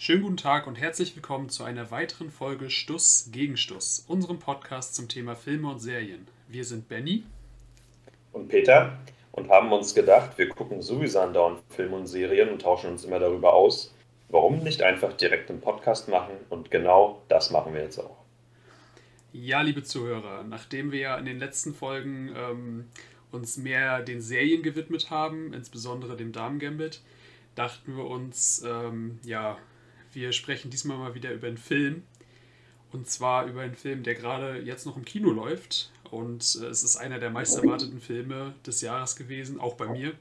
Schönen guten Tag und herzlich willkommen zu einer weiteren Folge Stuss gegen Stuss, unserem Podcast zum Thema Filme und Serien. Wir sind Benny und Peter und haben uns gedacht, wir gucken sowieso andauernd Filme und Serien und tauschen uns immer darüber aus. Warum nicht einfach direkt einen Podcast machen? Und genau das machen wir jetzt auch. Ja, liebe Zuhörer, nachdem wir ja in den letzten Folgen ähm, uns mehr den Serien gewidmet haben, insbesondere dem Damen Gambit, dachten wir uns, ähm, ja, wir sprechen diesmal mal wieder über einen Film. Und zwar über einen Film, der gerade jetzt noch im Kino läuft. Und äh, es ist einer der meist erwarteten Filme des Jahres gewesen, auch bei mir.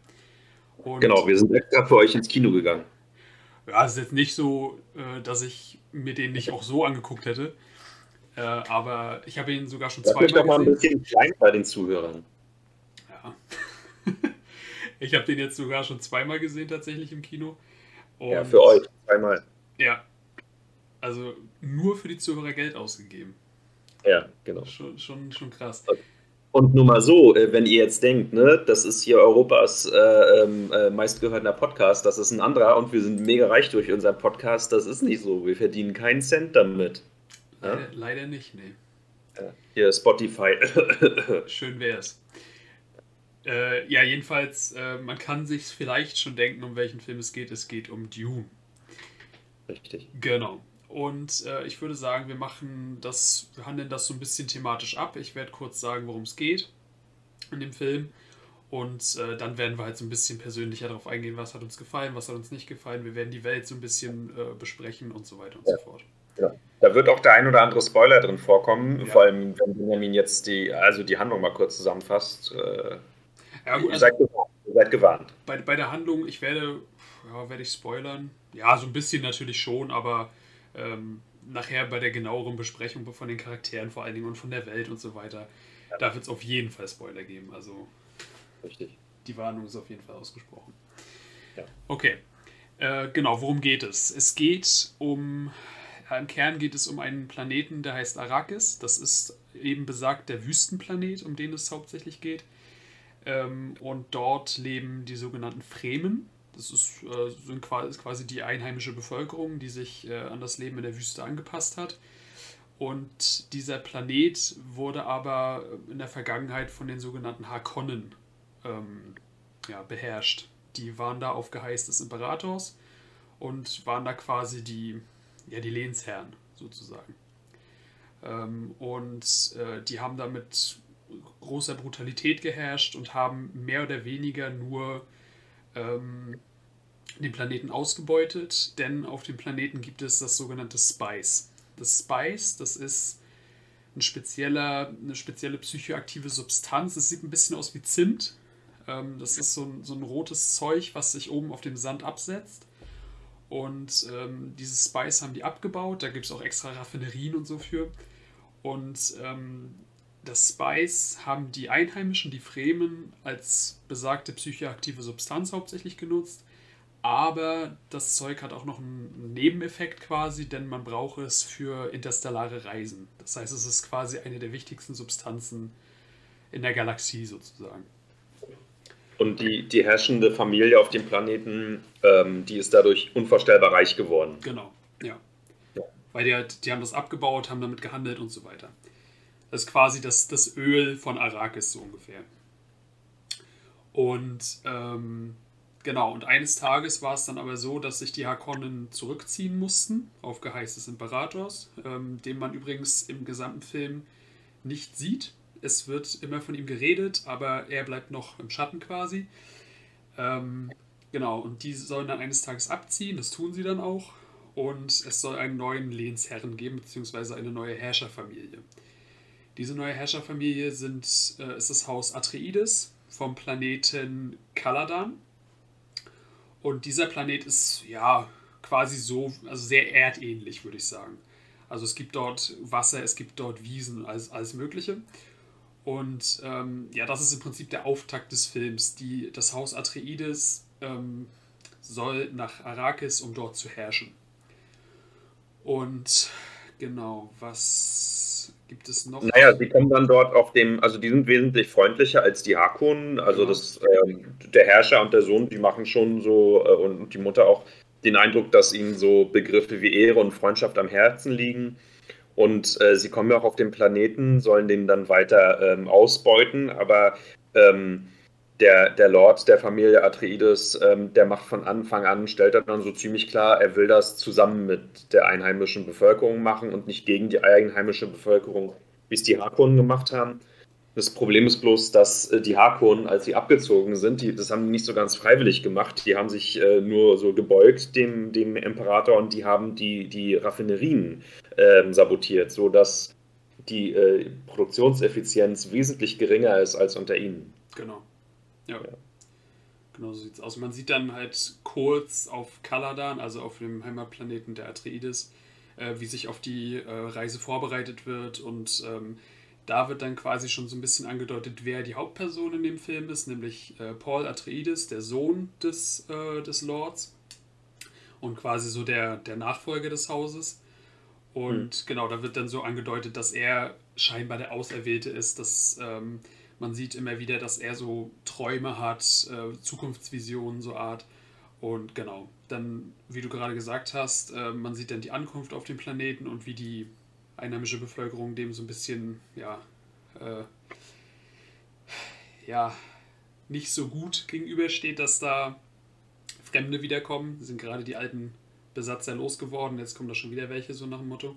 Und genau, wir sind extra für euch ins Kino gegangen. Ja, es ist jetzt nicht so, äh, dass ich mir den nicht auch so angeguckt hätte. Äh, aber ich habe ihn sogar schon zweimal gesehen. doch mal ein bisschen klein bei den Zuhörern. Ja. ich habe den jetzt sogar schon zweimal gesehen, tatsächlich im Kino. Und ja, für euch zweimal. Ja. Also nur für die Zuhörer Geld ausgegeben. Ja, genau. Schon, schon, schon krass. Und nur mal so, äh, wenn ihr jetzt denkt, ne, das ist hier Europas äh, ähm, äh, meistgehörter Podcast, das ist ein anderer und wir sind mega reich durch unseren Podcast, das ist nicht so. Wir verdienen keinen Cent damit. Leider, ja? leider nicht, nee. Ja, hier Spotify. Schön wär's. Äh, ja, jedenfalls, äh, man kann sich vielleicht schon denken, um welchen Film es geht. Es geht um Dune. Richtig. Genau. Und äh, ich würde sagen, wir machen das, wir handeln das so ein bisschen thematisch ab. Ich werde kurz sagen, worum es geht in dem Film. Und äh, dann werden wir halt so ein bisschen persönlicher darauf eingehen, was hat uns gefallen, was hat uns nicht gefallen. Wir werden die Welt so ein bisschen äh, besprechen und so weiter und ja. so fort. Ja. Da wird auch der ein oder andere Spoiler drin vorkommen, ja. vor allem wenn Benjamin jetzt die, also die Handlung mal kurz zusammenfasst. Äh, ja, gut, also seid, gewarnt, seid gewarnt. Bei, bei der Handlung, ich werde, ja, werde ich spoilern. Ja, so ein bisschen natürlich schon, aber ähm, nachher bei der genaueren Besprechung von den Charakteren vor allen Dingen und von der Welt und so weiter, ja. da wird es auf jeden Fall Spoiler geben. Also Richtig. die Warnung ist auf jeden Fall ausgesprochen. Ja. Okay. Äh, genau, worum geht es? Es geht um, ja, im Kern geht es um einen Planeten, der heißt Arrakis. Das ist eben besagt der Wüstenplanet, um den es hauptsächlich geht. Ähm, und dort leben die sogenannten Fremen. Das ist, äh, sind quasi die einheimische Bevölkerung, die sich äh, an das Leben in der Wüste angepasst hat. Und dieser Planet wurde aber in der Vergangenheit von den sogenannten Harkonnen ähm, ja, beherrscht. Die waren da auf Geheiß des Imperators und waren da quasi die, ja, die Lehnsherren sozusagen. Ähm, und äh, die haben da mit großer Brutalität geherrscht und haben mehr oder weniger nur ähm, den Planeten ausgebeutet, denn auf dem Planeten gibt es das sogenannte Spice. Das Spice, das ist ein spezieller, eine spezielle psychoaktive Substanz. Es sieht ein bisschen aus wie Zimt. Ähm, das ist so ein, so ein rotes Zeug, was sich oben auf dem Sand absetzt. Und ähm, dieses Spice haben die abgebaut. Da gibt es auch extra Raffinerien und so für. Und ähm, das Spice haben die Einheimischen, die Fremen, als besagte psychoaktive Substanz hauptsächlich genutzt. Aber das Zeug hat auch noch einen Nebeneffekt quasi, denn man braucht es für interstellare Reisen. Das heißt, es ist quasi eine der wichtigsten Substanzen in der Galaxie sozusagen. Und die, die herrschende Familie auf dem Planeten, ähm, die ist dadurch unvorstellbar reich geworden. Genau, ja. ja. Weil die, die haben das abgebaut, haben damit gehandelt und so weiter. Das ist quasi das, das Öl von Arrakis so ungefähr. Und ähm, Genau, und eines Tages war es dann aber so, dass sich die Harkonnen zurückziehen mussten, auf Geheiß des Imperators, ähm, den man übrigens im gesamten Film nicht sieht. Es wird immer von ihm geredet, aber er bleibt noch im Schatten quasi. Ähm, genau, und die sollen dann eines Tages abziehen, das tun sie dann auch. Und es soll einen neuen Lehnsherren geben, beziehungsweise eine neue Herrscherfamilie. Diese neue Herrscherfamilie sind, äh, ist das Haus Atreides vom Planeten Kaladan und dieser Planet ist ja quasi so, also sehr erdähnlich, würde ich sagen. Also es gibt dort Wasser, es gibt dort Wiesen, alles, alles Mögliche. Und ähm, ja, das ist im Prinzip der Auftakt des Films. Die, das Haus Atreides ähm, soll nach Arrakis, um dort zu herrschen. Und genau, was gibt es noch? Naja, sie kommen dann dort auf dem, also die sind wesentlich freundlicher als die Harkonnen. Also ja. das, äh, der Herrscher und der Sohn, die machen schon so, äh, und die Mutter auch, den Eindruck, dass ihnen so Begriffe wie Ehre und Freundschaft am Herzen liegen. Und äh, sie kommen ja auch auf den Planeten, sollen den dann weiter ähm, ausbeuten, aber ähm, der, der Lord der Familie Atreides, ähm, der macht von Anfang an, stellt dann so ziemlich klar, er will das zusammen mit der einheimischen Bevölkerung machen und nicht gegen die einheimische Bevölkerung, wie es die Harkonnen gemacht haben. Das Problem ist bloß, dass äh, die Harkonnen, als sie abgezogen sind, die, das haben die nicht so ganz freiwillig gemacht. Die haben sich äh, nur so gebeugt dem, dem Imperator und die haben die, die Raffinerien äh, sabotiert, sodass die äh, Produktionseffizienz wesentlich geringer ist als unter ihnen. Genau. Ja. ja. Genau so sieht es aus. Man sieht dann halt kurz auf Kaladan, also auf dem Heimatplaneten der Atreides, äh, wie sich auf die äh, Reise vorbereitet wird. Und ähm, da wird dann quasi schon so ein bisschen angedeutet, wer die Hauptperson in dem Film ist, nämlich äh, Paul Atreides, der Sohn des, äh, des Lords und quasi so der, der Nachfolger des Hauses. Und mhm. genau, da wird dann so angedeutet, dass er scheinbar der Auserwählte ist, dass ähm, man sieht immer wieder, dass er so Träume hat, äh, Zukunftsvisionen, so Art. Und genau, dann, wie du gerade gesagt hast, äh, man sieht dann die Ankunft auf dem Planeten und wie die einheimische Bevölkerung dem so ein bisschen, ja, äh, ja, nicht so gut gegenübersteht, dass da Fremde wiederkommen. Sind gerade die alten Besatzer losgeworden, jetzt kommen da schon wieder welche, so nach dem Motto.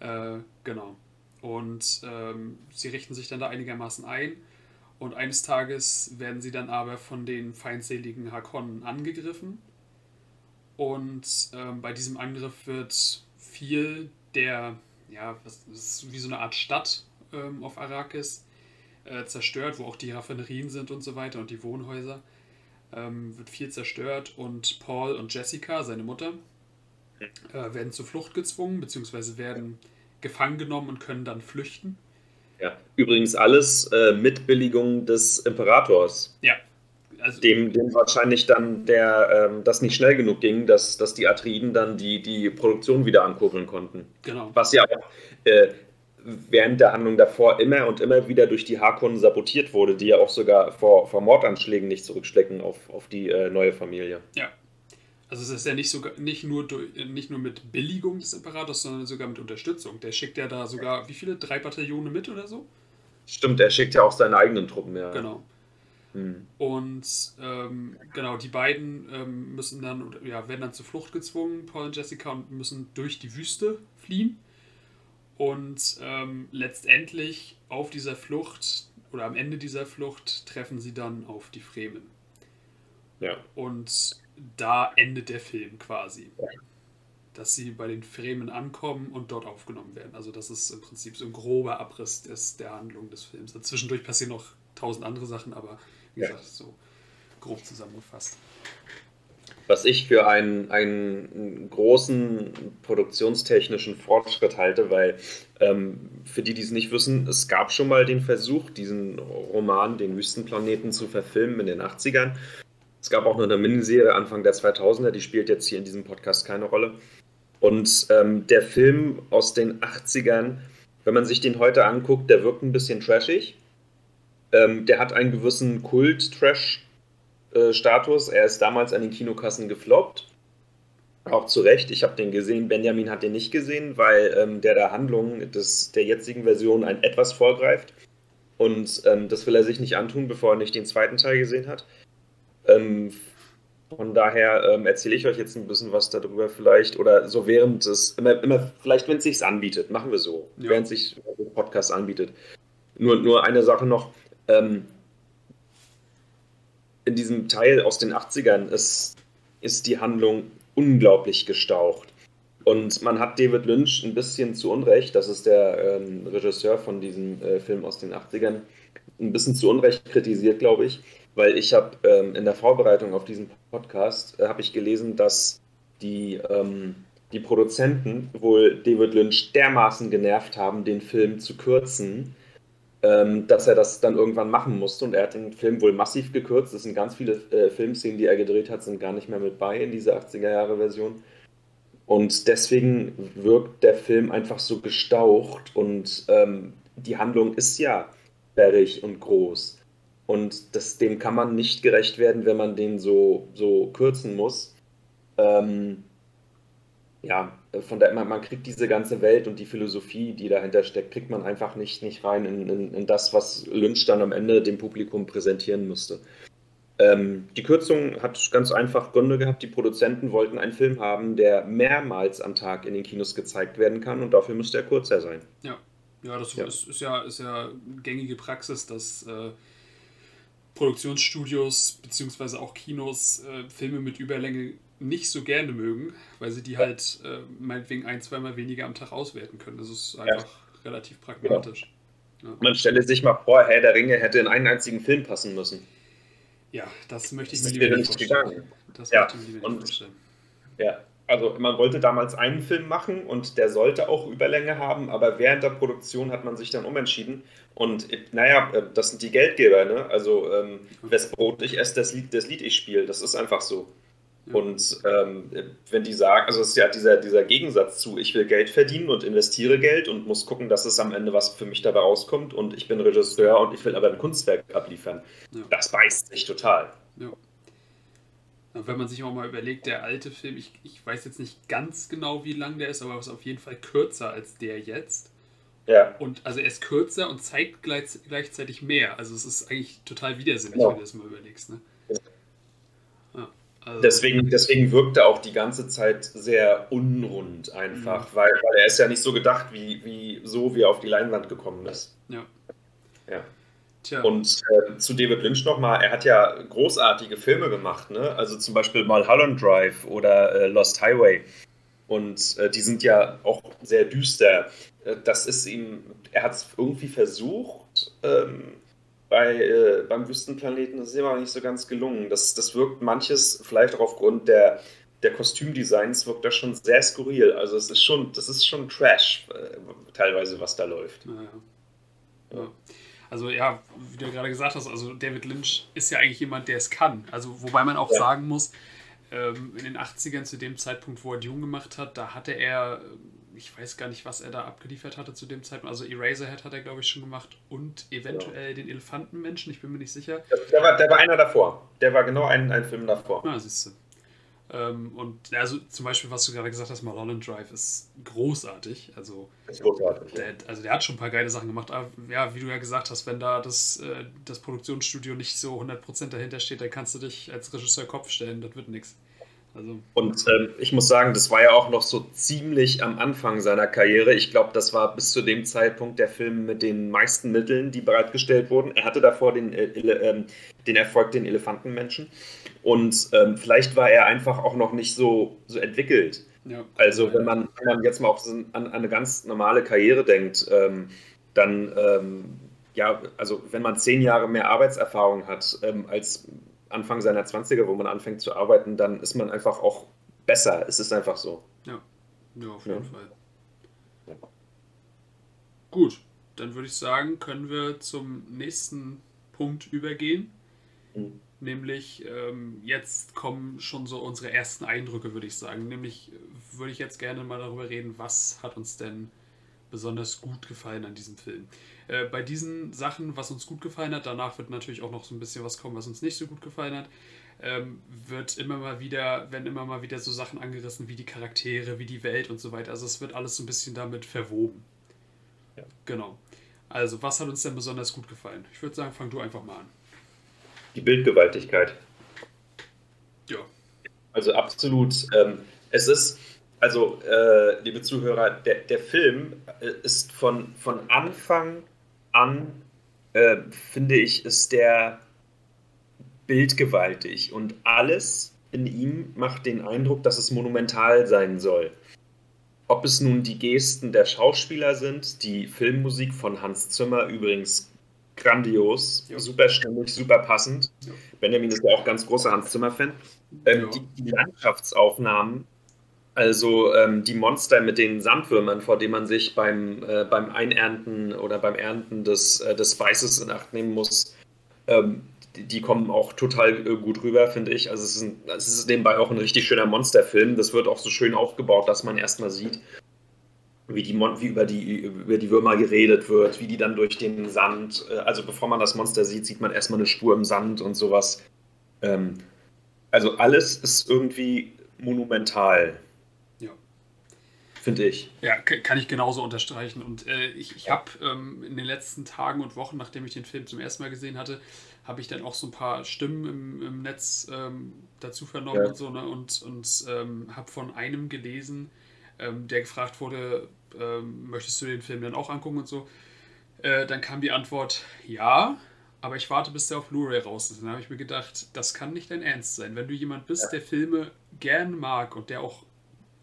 Äh, genau. Und ähm, sie richten sich dann da einigermaßen ein. Und eines Tages werden sie dann aber von den feindseligen Hakonnen angegriffen. Und ähm, bei diesem Angriff wird viel der, ja, das ist wie so eine Art Stadt ähm, auf Arrakis äh, zerstört, wo auch die Raffinerien sind und so weiter und die Wohnhäuser. Ähm, wird viel zerstört und Paul und Jessica, seine Mutter, äh, werden zur Flucht gezwungen, beziehungsweise werden gefangen genommen und können dann flüchten. Ja, übrigens alles äh, mit Billigung des Imperators. Ja. Also, dem, dem wahrscheinlich dann der, ähm, das nicht schnell genug ging, dass, dass die Atriden dann die, die Produktion wieder ankurbeln konnten. Genau. Was ja auch äh, während der Handlung davor immer und immer wieder durch die Harkonnen sabotiert wurde, die ja auch sogar vor, vor Mordanschlägen nicht zurückschlecken auf, auf die äh, neue Familie. Ja, also es ist ja nicht, sogar, nicht, nur, nicht nur mit Billigung des Imperators, sondern sogar mit Unterstützung. Der schickt ja da sogar, wie viele? Drei Bataillone mit oder so? Stimmt, er schickt ja auch seine eigenen Truppen, ja. Genau. Hm. Und ähm, genau, die beiden ähm, müssen dann, ja, werden dann zur Flucht gezwungen, Paul und Jessica, und müssen durch die Wüste fliehen. Und ähm, letztendlich auf dieser Flucht oder am Ende dieser Flucht treffen sie dann auf die Fremen. Ja. Und da endet der Film quasi. Dass sie bei den Fremen ankommen und dort aufgenommen werden. Also das ist im Prinzip so ein grober Abriss des, der Handlung des Films. Zwischendurch passieren noch tausend andere Sachen, aber wie gesagt, so grob zusammengefasst. Was ich für einen, einen großen produktionstechnischen Fortschritt halte, weil ähm, für die, die es nicht wissen, es gab schon mal den Versuch, diesen Roman, den Wüstenplaneten, zu verfilmen in den 80ern. Es gab auch noch eine Miniserie Anfang der 2000er, die spielt jetzt hier in diesem Podcast keine Rolle. Und ähm, der Film aus den 80ern, wenn man sich den heute anguckt, der wirkt ein bisschen trashig. Ähm, der hat einen gewissen Kult-Trash-Status. Er ist damals an den Kinokassen gefloppt. Auch zu Recht. Ich habe den gesehen. Benjamin hat den nicht gesehen, weil ähm, der der Handlung des, der jetzigen Version ein etwas vorgreift. Und ähm, das will er sich nicht antun, bevor er nicht den zweiten Teil gesehen hat. Ähm, von daher ähm, erzähle ich euch jetzt ein bisschen was darüber vielleicht oder so während es immer, immer vielleicht wenn es sich anbietet, machen wir so, ja. während sich der Podcast anbietet. Nur, nur eine Sache noch. Ähm, in diesem Teil aus den 80ern ist, ist die Handlung unglaublich gestaucht. Und man hat David Lynch ein bisschen zu Unrecht, das ist der ähm, Regisseur von diesem äh, Film aus den 80ern, ein bisschen zu Unrecht kritisiert, glaube ich, weil ich habe ähm, in der Vorbereitung auf diesen Podcast äh, habe ich gelesen, dass die, ähm, die Produzenten wohl David Lynch dermaßen genervt haben, den Film zu kürzen, ähm, dass er das dann irgendwann machen musste. Und er hat den Film wohl massiv gekürzt. Es sind ganz viele äh, Filmszenen, die er gedreht hat, sind gar nicht mehr mit bei in dieser 80er-Jahre-Version. Und deswegen wirkt der Film einfach so gestaucht und ähm, die Handlung ist ja sperrig und groß. Und das, dem kann man nicht gerecht werden, wenn man den so, so kürzen muss. ähm, ja, von der man, man, kriegt diese ganze Welt und die Philosophie, die dahinter steckt, kriegt man einfach nicht, nicht rein in, in, in das, was Lynch dann am Ende dem Publikum präsentieren musste. Ähm, die Kürzung hat ganz einfach Gründe gehabt. Die Produzenten wollten einen Film haben, der mehrmals am Tag in den Kinos gezeigt werden kann und dafür müsste er kurzer sein. Ja, ja das ja. Ist, ist, ja, ist ja gängige Praxis, dass äh, Produktionsstudios bzw. auch Kinos äh, Filme mit Überlänge nicht so gerne mögen, weil sie die ja. halt äh, meinetwegen ein, zweimal weniger am Tag auswerten können. Das ist einfach ja. relativ pragmatisch. Genau. Man stelle sich mal vor, Herr der Ringe hätte in einen einzigen Film passen müssen. Ja, das möchte ich mir lieber nicht vorstellen. Das ja. möchte ich mir lieber nicht vorstellen. Ja, also man wollte damals einen Film machen und der sollte auch Überlänge haben, aber während der Produktion hat man sich dann umentschieden. Und naja, äh, das sind die Geldgeber, ne? Also ähm, wes Brot ich esse, das Lied, das Lied ich spiele. Das ist einfach so. Und ähm, wenn die sagen, also es ist ja dieser, dieser Gegensatz zu, ich will Geld verdienen und investiere Geld und muss gucken, dass es am Ende was für mich dabei rauskommt und ich bin Regisseur und ich will aber ein Kunstwerk abliefern. Ja. Das beißt sich total. Ja. Wenn man sich auch mal überlegt, der alte Film, ich, ich weiß jetzt nicht ganz genau, wie lang der ist, aber er ist auf jeden Fall kürzer als der jetzt. Ja. Und also er ist kürzer und zeigt gleich, gleichzeitig mehr. Also es ist eigentlich total widersinnig, genau. wenn du das mal überlegst. Ne? Also deswegen, deswegen wirkte auch die ganze Zeit sehr unrund einfach, mhm. weil, weil er ist ja nicht so gedacht, wie, wie so, wie er auf die Leinwand gekommen ist. Ja. Ja. Tja. Und äh, zu David Lynch nochmal, er hat ja großartige Filme gemacht, ne? Also zum Beispiel Mulholland Drive oder äh, Lost Highway. Und äh, die sind ja auch sehr düster. Äh, das ist ihm, er hat es irgendwie versucht, ähm, bei, äh, beim Wüstenplaneten ist es immer nicht so ganz gelungen. Das, das wirkt manches, vielleicht auch aufgrund der, der Kostümdesigns, wirkt das schon sehr skurril. Also es ist schon, das ist schon Trash, äh, teilweise, was da läuft. Ja, ja. Ja. Also ja, wie du gerade gesagt hast, also David Lynch ist ja eigentlich jemand, der es kann. Also wobei man auch sagen muss, ähm, in den 80ern, zu dem Zeitpunkt, wo er Dune gemacht hat, da hatte er ich weiß gar nicht, was er da abgeliefert hatte zu dem Zeitpunkt. Also Eraserhead hat er, glaube ich, schon gemacht und eventuell genau. den Elefantenmenschen, ich bin mir nicht sicher. Der war, der war einer davor. Der war genau ein, ein Film davor. Ah, siehst du. Ähm, und also zum Beispiel, was du gerade gesagt hast, Mulholland Drive ist großartig. Also, ist großartig. Der, also der hat schon ein paar geile Sachen gemacht. Aber ja, wie du ja gesagt hast, wenn da das, äh, das Produktionsstudio nicht so 100% dahinter steht, dann kannst du dich als Regisseur Kopf stellen. Das wird nichts. Also. Und ähm, ich muss sagen, das war ja auch noch so ziemlich am Anfang seiner Karriere. Ich glaube, das war bis zu dem Zeitpunkt der Film mit den meisten Mitteln, die bereitgestellt wurden. Er hatte davor den, äh, äh, den Erfolg, den Elefantenmenschen. Und ähm, vielleicht war er einfach auch noch nicht so, so entwickelt. Ja, also, wenn man, wenn man jetzt mal auf so an, an, eine ganz normale Karriere denkt, ähm, dann, ähm, ja, also wenn man zehn Jahre mehr Arbeitserfahrung hat ähm, als Anfang seiner 20er, wo man anfängt zu arbeiten, dann ist man einfach auch besser. Es ist einfach so. Ja, ja auf jeden ja. Fall. Gut, dann würde ich sagen, können wir zum nächsten Punkt übergehen. Mhm. Nämlich, ähm, jetzt kommen schon so unsere ersten Eindrücke, würde ich sagen. Nämlich würde ich jetzt gerne mal darüber reden, was hat uns denn besonders gut gefallen an diesem Film. Äh, bei diesen Sachen, was uns gut gefallen hat, danach wird natürlich auch noch so ein bisschen was kommen, was uns nicht so gut gefallen hat, ähm, wird immer mal wieder, werden immer mal wieder so Sachen angerissen wie die Charaktere, wie die Welt und so weiter. Also es wird alles so ein bisschen damit verwoben. Ja. Genau. Also, was hat uns denn besonders gut gefallen? Ich würde sagen, fang du einfach mal an. Die Bildgewaltigkeit. Ja. Also absolut. Ähm, es ist, also, äh, liebe Zuhörer, der, der Film äh, ist von, von Anfang an, äh, finde ich, ist der bildgewaltig und alles in ihm macht den Eindruck, dass es monumental sein soll. Ob es nun die Gesten der Schauspieler sind, die Filmmusik von Hans Zimmer übrigens grandios, ja. super stimmig, super passend. Ja. Benjamin ist ja auch ganz großer Hans Zimmer-Fan. Ähm, ja. die, die Landschaftsaufnahmen also ähm, die Monster mit den Sandwürmern, vor denen man sich beim, äh, beim Einernten oder beim Ernten des, äh, des Weißes in Acht nehmen muss, ähm, die, die, kommen auch total äh, gut rüber, finde ich. Also es ist, ein, es ist nebenbei auch ein richtig schöner Monsterfilm. Das wird auch so schön aufgebaut, dass man erstmal sieht, wie, die wie über, die, über die Würmer geredet wird, wie die dann durch den Sand, äh, also bevor man das Monster sieht, sieht man erstmal eine Spur im Sand und sowas. Ähm, also alles ist irgendwie monumental. Finde ich. Ja, kann ich genauso unterstreichen. Und äh, ich, ich habe ähm, in den letzten Tagen und Wochen, nachdem ich den Film zum ersten Mal gesehen hatte, habe ich dann auch so ein paar Stimmen im, im Netz ähm, dazu vernommen ja. und so, ne? Und, und ähm, habe von einem gelesen, ähm, der gefragt wurde, ähm, möchtest du den Film dann auch angucken und so. Äh, dann kam die Antwort, ja, aber ich warte, bis der auf Blu-ray raus ist. Dann habe ich mir gedacht, das kann nicht dein Ernst sein. Wenn du jemand bist, ja. der Filme gern mag und der auch,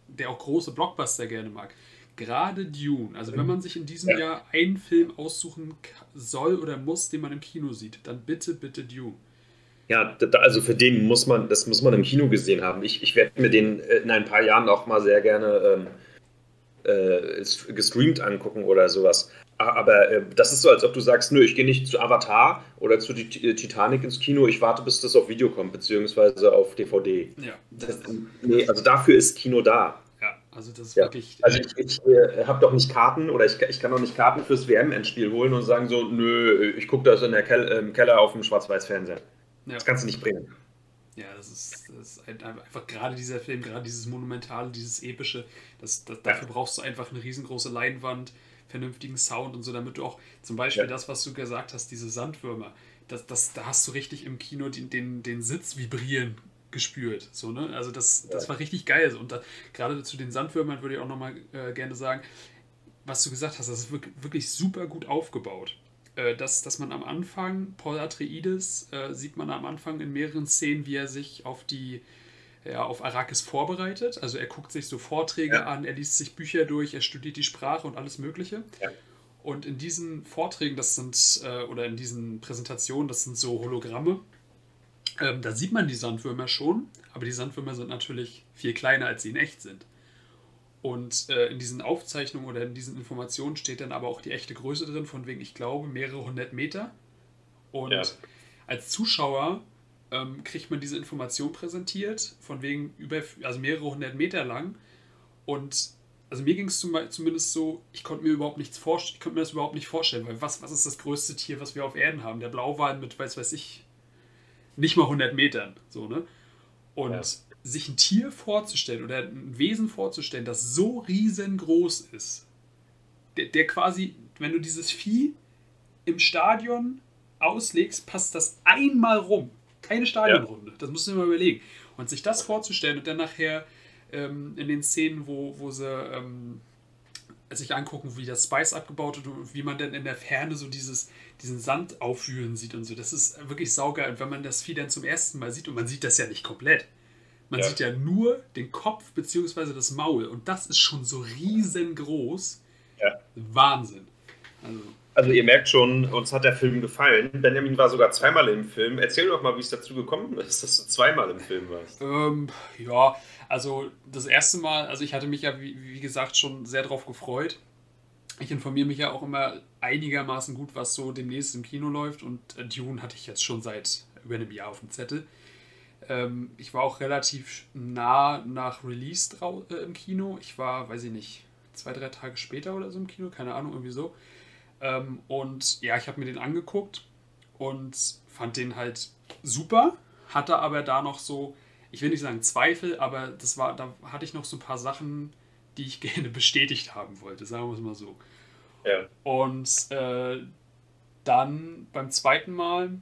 der auch große Blockbuster gerne mag, gerade Dune, also wenn mhm. man sich in diesem ja. Jahr einen Film aussuchen soll oder muss, den man im Kino sieht, dann bitte, bitte Dune. Ja, also für den muss man, das muss man im Kino gesehen haben. Ich, ich werde mir den äh, in ein paar Jahren auch mal sehr gerne ähm, äh, gestreamt angucken oder sowas. Aber äh, das ist so, als ob du sagst, nö, ich gehe nicht zu Avatar oder zu äh, Titanic ins Kino, ich warte, bis das auf Video kommt, beziehungsweise auf DVD. Ja. Das, nee, also dafür ist Kino da. Ja, also das ist ja. wirklich. Also ich, ich äh, habe doch nicht Karten oder ich, ich kann doch nicht Karten fürs WM-Endspiel holen und sagen so, nö, ich gucke das in der Kel im Keller auf dem Schwarz-Weiß-Fernseher. Ja. Das kannst du nicht bringen. Ja, das ist, das ist einfach gerade dieser Film, gerade dieses Monumentale, dieses Epische, das, das dafür brauchst du einfach eine riesengroße Leinwand vernünftigen Sound und so, damit du auch zum Beispiel ja. das, was du gesagt hast, diese Sandwürmer, das, das, da hast du richtig im Kino den, den, den Sitz vibrieren gespürt. So, ne? Also das, das war richtig geil. Und da, gerade zu den Sandwürmern würde ich auch nochmal äh, gerne sagen, was du gesagt hast, das ist wirklich, wirklich super gut aufgebaut. Äh, dass, dass man am Anfang, Paul Atreides, äh, sieht man am Anfang in mehreren Szenen, wie er sich auf die ja, auf Arrakis vorbereitet. Also er guckt sich so Vorträge ja. an, er liest sich Bücher durch, er studiert die Sprache und alles Mögliche. Ja. Und in diesen Vorträgen, das sind, äh, oder in diesen Präsentationen, das sind so Hologramme, ähm, da sieht man die Sandwürmer schon, aber die Sandwürmer sind natürlich viel kleiner, als sie in echt sind. Und äh, in diesen Aufzeichnungen oder in diesen Informationen steht dann aber auch die echte Größe drin, von wegen, ich glaube, mehrere hundert Meter. Und ja. als Zuschauer ähm, kriegt man diese Information präsentiert, von wegen über, also mehrere hundert Meter lang. Und also mir ging es zum, zumindest so, ich konnte mir überhaupt nichts vorstellen, ich konnte mir das überhaupt nicht vorstellen, weil was, was ist das größte Tier, was wir auf Erden haben? Der Blauwal mit, weiß weiß ich, nicht mal 100 Metern, so, ne? Und ja. sich ein Tier vorzustellen oder ein Wesen vorzustellen, das so riesengroß ist, der, der quasi, wenn du dieses Vieh im Stadion auslegst, passt das einmal rum. Keine Stadionrunde. Ja. Das musst du dir mal überlegen. Und sich das vorzustellen und dann nachher ähm, in den Szenen, wo, wo sie ähm, sich angucken, wie das Spice abgebaut wird und wie man dann in der Ferne so dieses, diesen Sand aufwühlen sieht und so. Das ist wirklich saugeil. Und wenn man das Vieh dann zum ersten Mal sieht, und man sieht das ja nicht komplett, man ja. sieht ja nur den Kopf bzw. das Maul und das ist schon so riesengroß. Ja. Wahnsinn. Also, also ihr merkt schon, uns hat der Film gefallen. Benjamin war sogar zweimal im Film. Erzähl doch mal, wie es dazu gekommen ist, dass du zweimal im Film warst. Ähm, ja, also das erste Mal, also ich hatte mich ja, wie, wie gesagt, schon sehr darauf gefreut. Ich informiere mich ja auch immer einigermaßen gut, was so demnächst im Kino läuft. Und äh, Dune hatte ich jetzt schon seit über einem Jahr auf dem Zettel. Ähm, ich war auch relativ nah nach Release äh, im Kino. Ich war, weiß ich nicht, zwei, drei Tage später oder so im Kino, keine Ahnung, irgendwie so. Ähm, und ja, ich habe mir den angeguckt und fand den halt super, hatte aber da noch so, ich will nicht sagen Zweifel, aber das war, da hatte ich noch so ein paar Sachen, die ich gerne bestätigt haben wollte, sagen wir es mal so. Ja. Und äh, dann beim zweiten Mal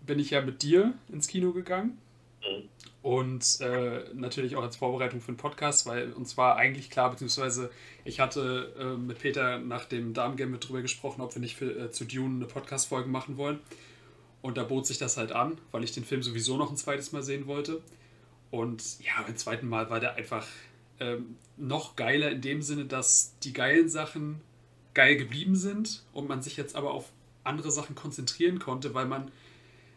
bin ich ja mit dir ins Kino gegangen. Mhm. Und äh, natürlich auch als Vorbereitung für den Podcast, weil uns war eigentlich klar, beziehungsweise ich hatte äh, mit Peter nach dem Damen-Game mit drüber gesprochen, ob wir nicht für, äh, zu Dune eine Podcast-Folge machen wollen. Und da bot sich das halt an, weil ich den Film sowieso noch ein zweites Mal sehen wollte. Und ja, beim zweiten Mal war der einfach ähm, noch geiler in dem Sinne, dass die geilen Sachen geil geblieben sind und man sich jetzt aber auf andere Sachen konzentrieren konnte, weil man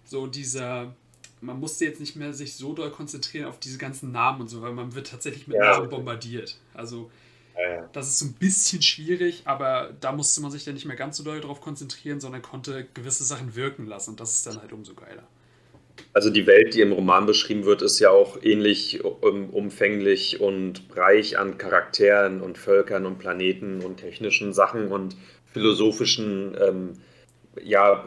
so dieser man musste jetzt nicht mehr sich so doll konzentrieren auf diese ganzen Namen und so, weil man wird tatsächlich mit ja. Namen bombardiert. Also ja, das ist so ein bisschen schwierig, aber da musste man sich dann nicht mehr ganz so doll drauf konzentrieren, sondern konnte gewisse Sachen wirken lassen und das ist dann halt umso geiler. Also die Welt, die im Roman beschrieben wird, ist ja auch ähnlich umfänglich und reich an Charakteren und Völkern und Planeten und technischen Sachen und philosophischen ähm, ja,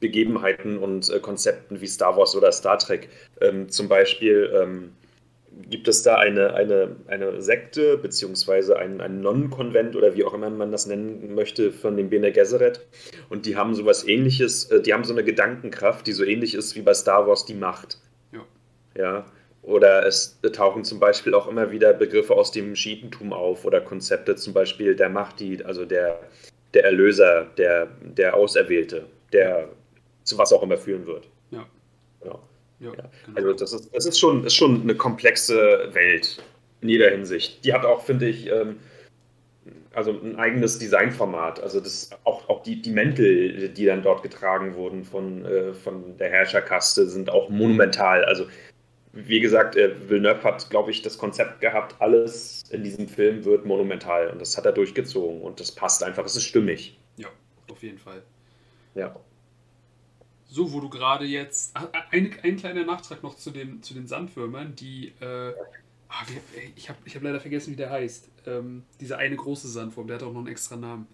Begebenheiten und äh, Konzepten wie Star Wars oder Star Trek. Ähm, zum Beispiel ähm, gibt es da eine, eine, eine Sekte beziehungsweise einen, einen Nonnenkonvent oder wie auch immer man das nennen möchte von dem Bene Gesserit und die haben sowas ähnliches, äh, die haben so eine Gedankenkraft, die so ähnlich ist wie bei Star Wars die Macht. Ja. Ja. Oder es tauchen zum Beispiel auch immer wieder Begriffe aus dem Schiitentum auf oder Konzepte zum Beispiel der Mahdi, also der, der Erlöser, der, der Auserwählte, der zu was auch immer führen wird. Ja. Genau. Ja, ja. Genau. Also das ist, das ist, schon, ist schon eine komplexe Welt in jeder Hinsicht. Die hat auch, finde ich, ähm, also ein eigenes Designformat. Also das, auch, auch die, die Mäntel, die dann dort getragen wurden von, äh, von der Herrscherkaste, sind auch monumental. Also wie gesagt, äh, Villeneuve hat, glaube ich, das Konzept gehabt, alles in diesem Film wird monumental und das hat er durchgezogen und das passt einfach, es ist stimmig. Ja, auf jeden Fall. Ja. So, wo du gerade jetzt. Ein, ein kleiner Nachtrag noch zu, dem, zu den Sandwürmern, die. Äh, ah, ich habe ich hab leider vergessen, wie der heißt. Ähm, dieser eine große Sandwurm, der hat auch noch einen extra Namen.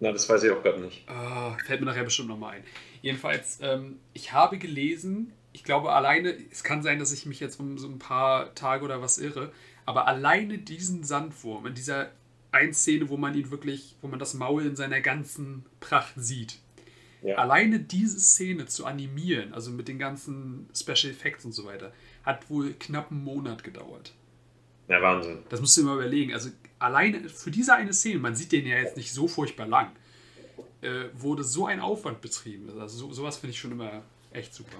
Na, das weiß ich auch gerade nicht. Ah, fällt mir nachher bestimmt nochmal ein. Jedenfalls, ähm, ich habe gelesen, ich glaube alleine, es kann sein, dass ich mich jetzt um so ein paar Tage oder was irre, aber alleine diesen Sandwurm in dieser einen Szene, wo man ihn wirklich, wo man das Maul in seiner ganzen Pracht sieht. Ja. Alleine diese Szene zu animieren, also mit den ganzen Special Effects und so weiter, hat wohl knapp einen Monat gedauert. Ja, Wahnsinn. Das musst du mal überlegen. Also alleine für diese eine Szene, man sieht den ja jetzt nicht so furchtbar lang, äh, wurde so ein Aufwand betrieben. Also so, sowas finde ich schon immer echt super.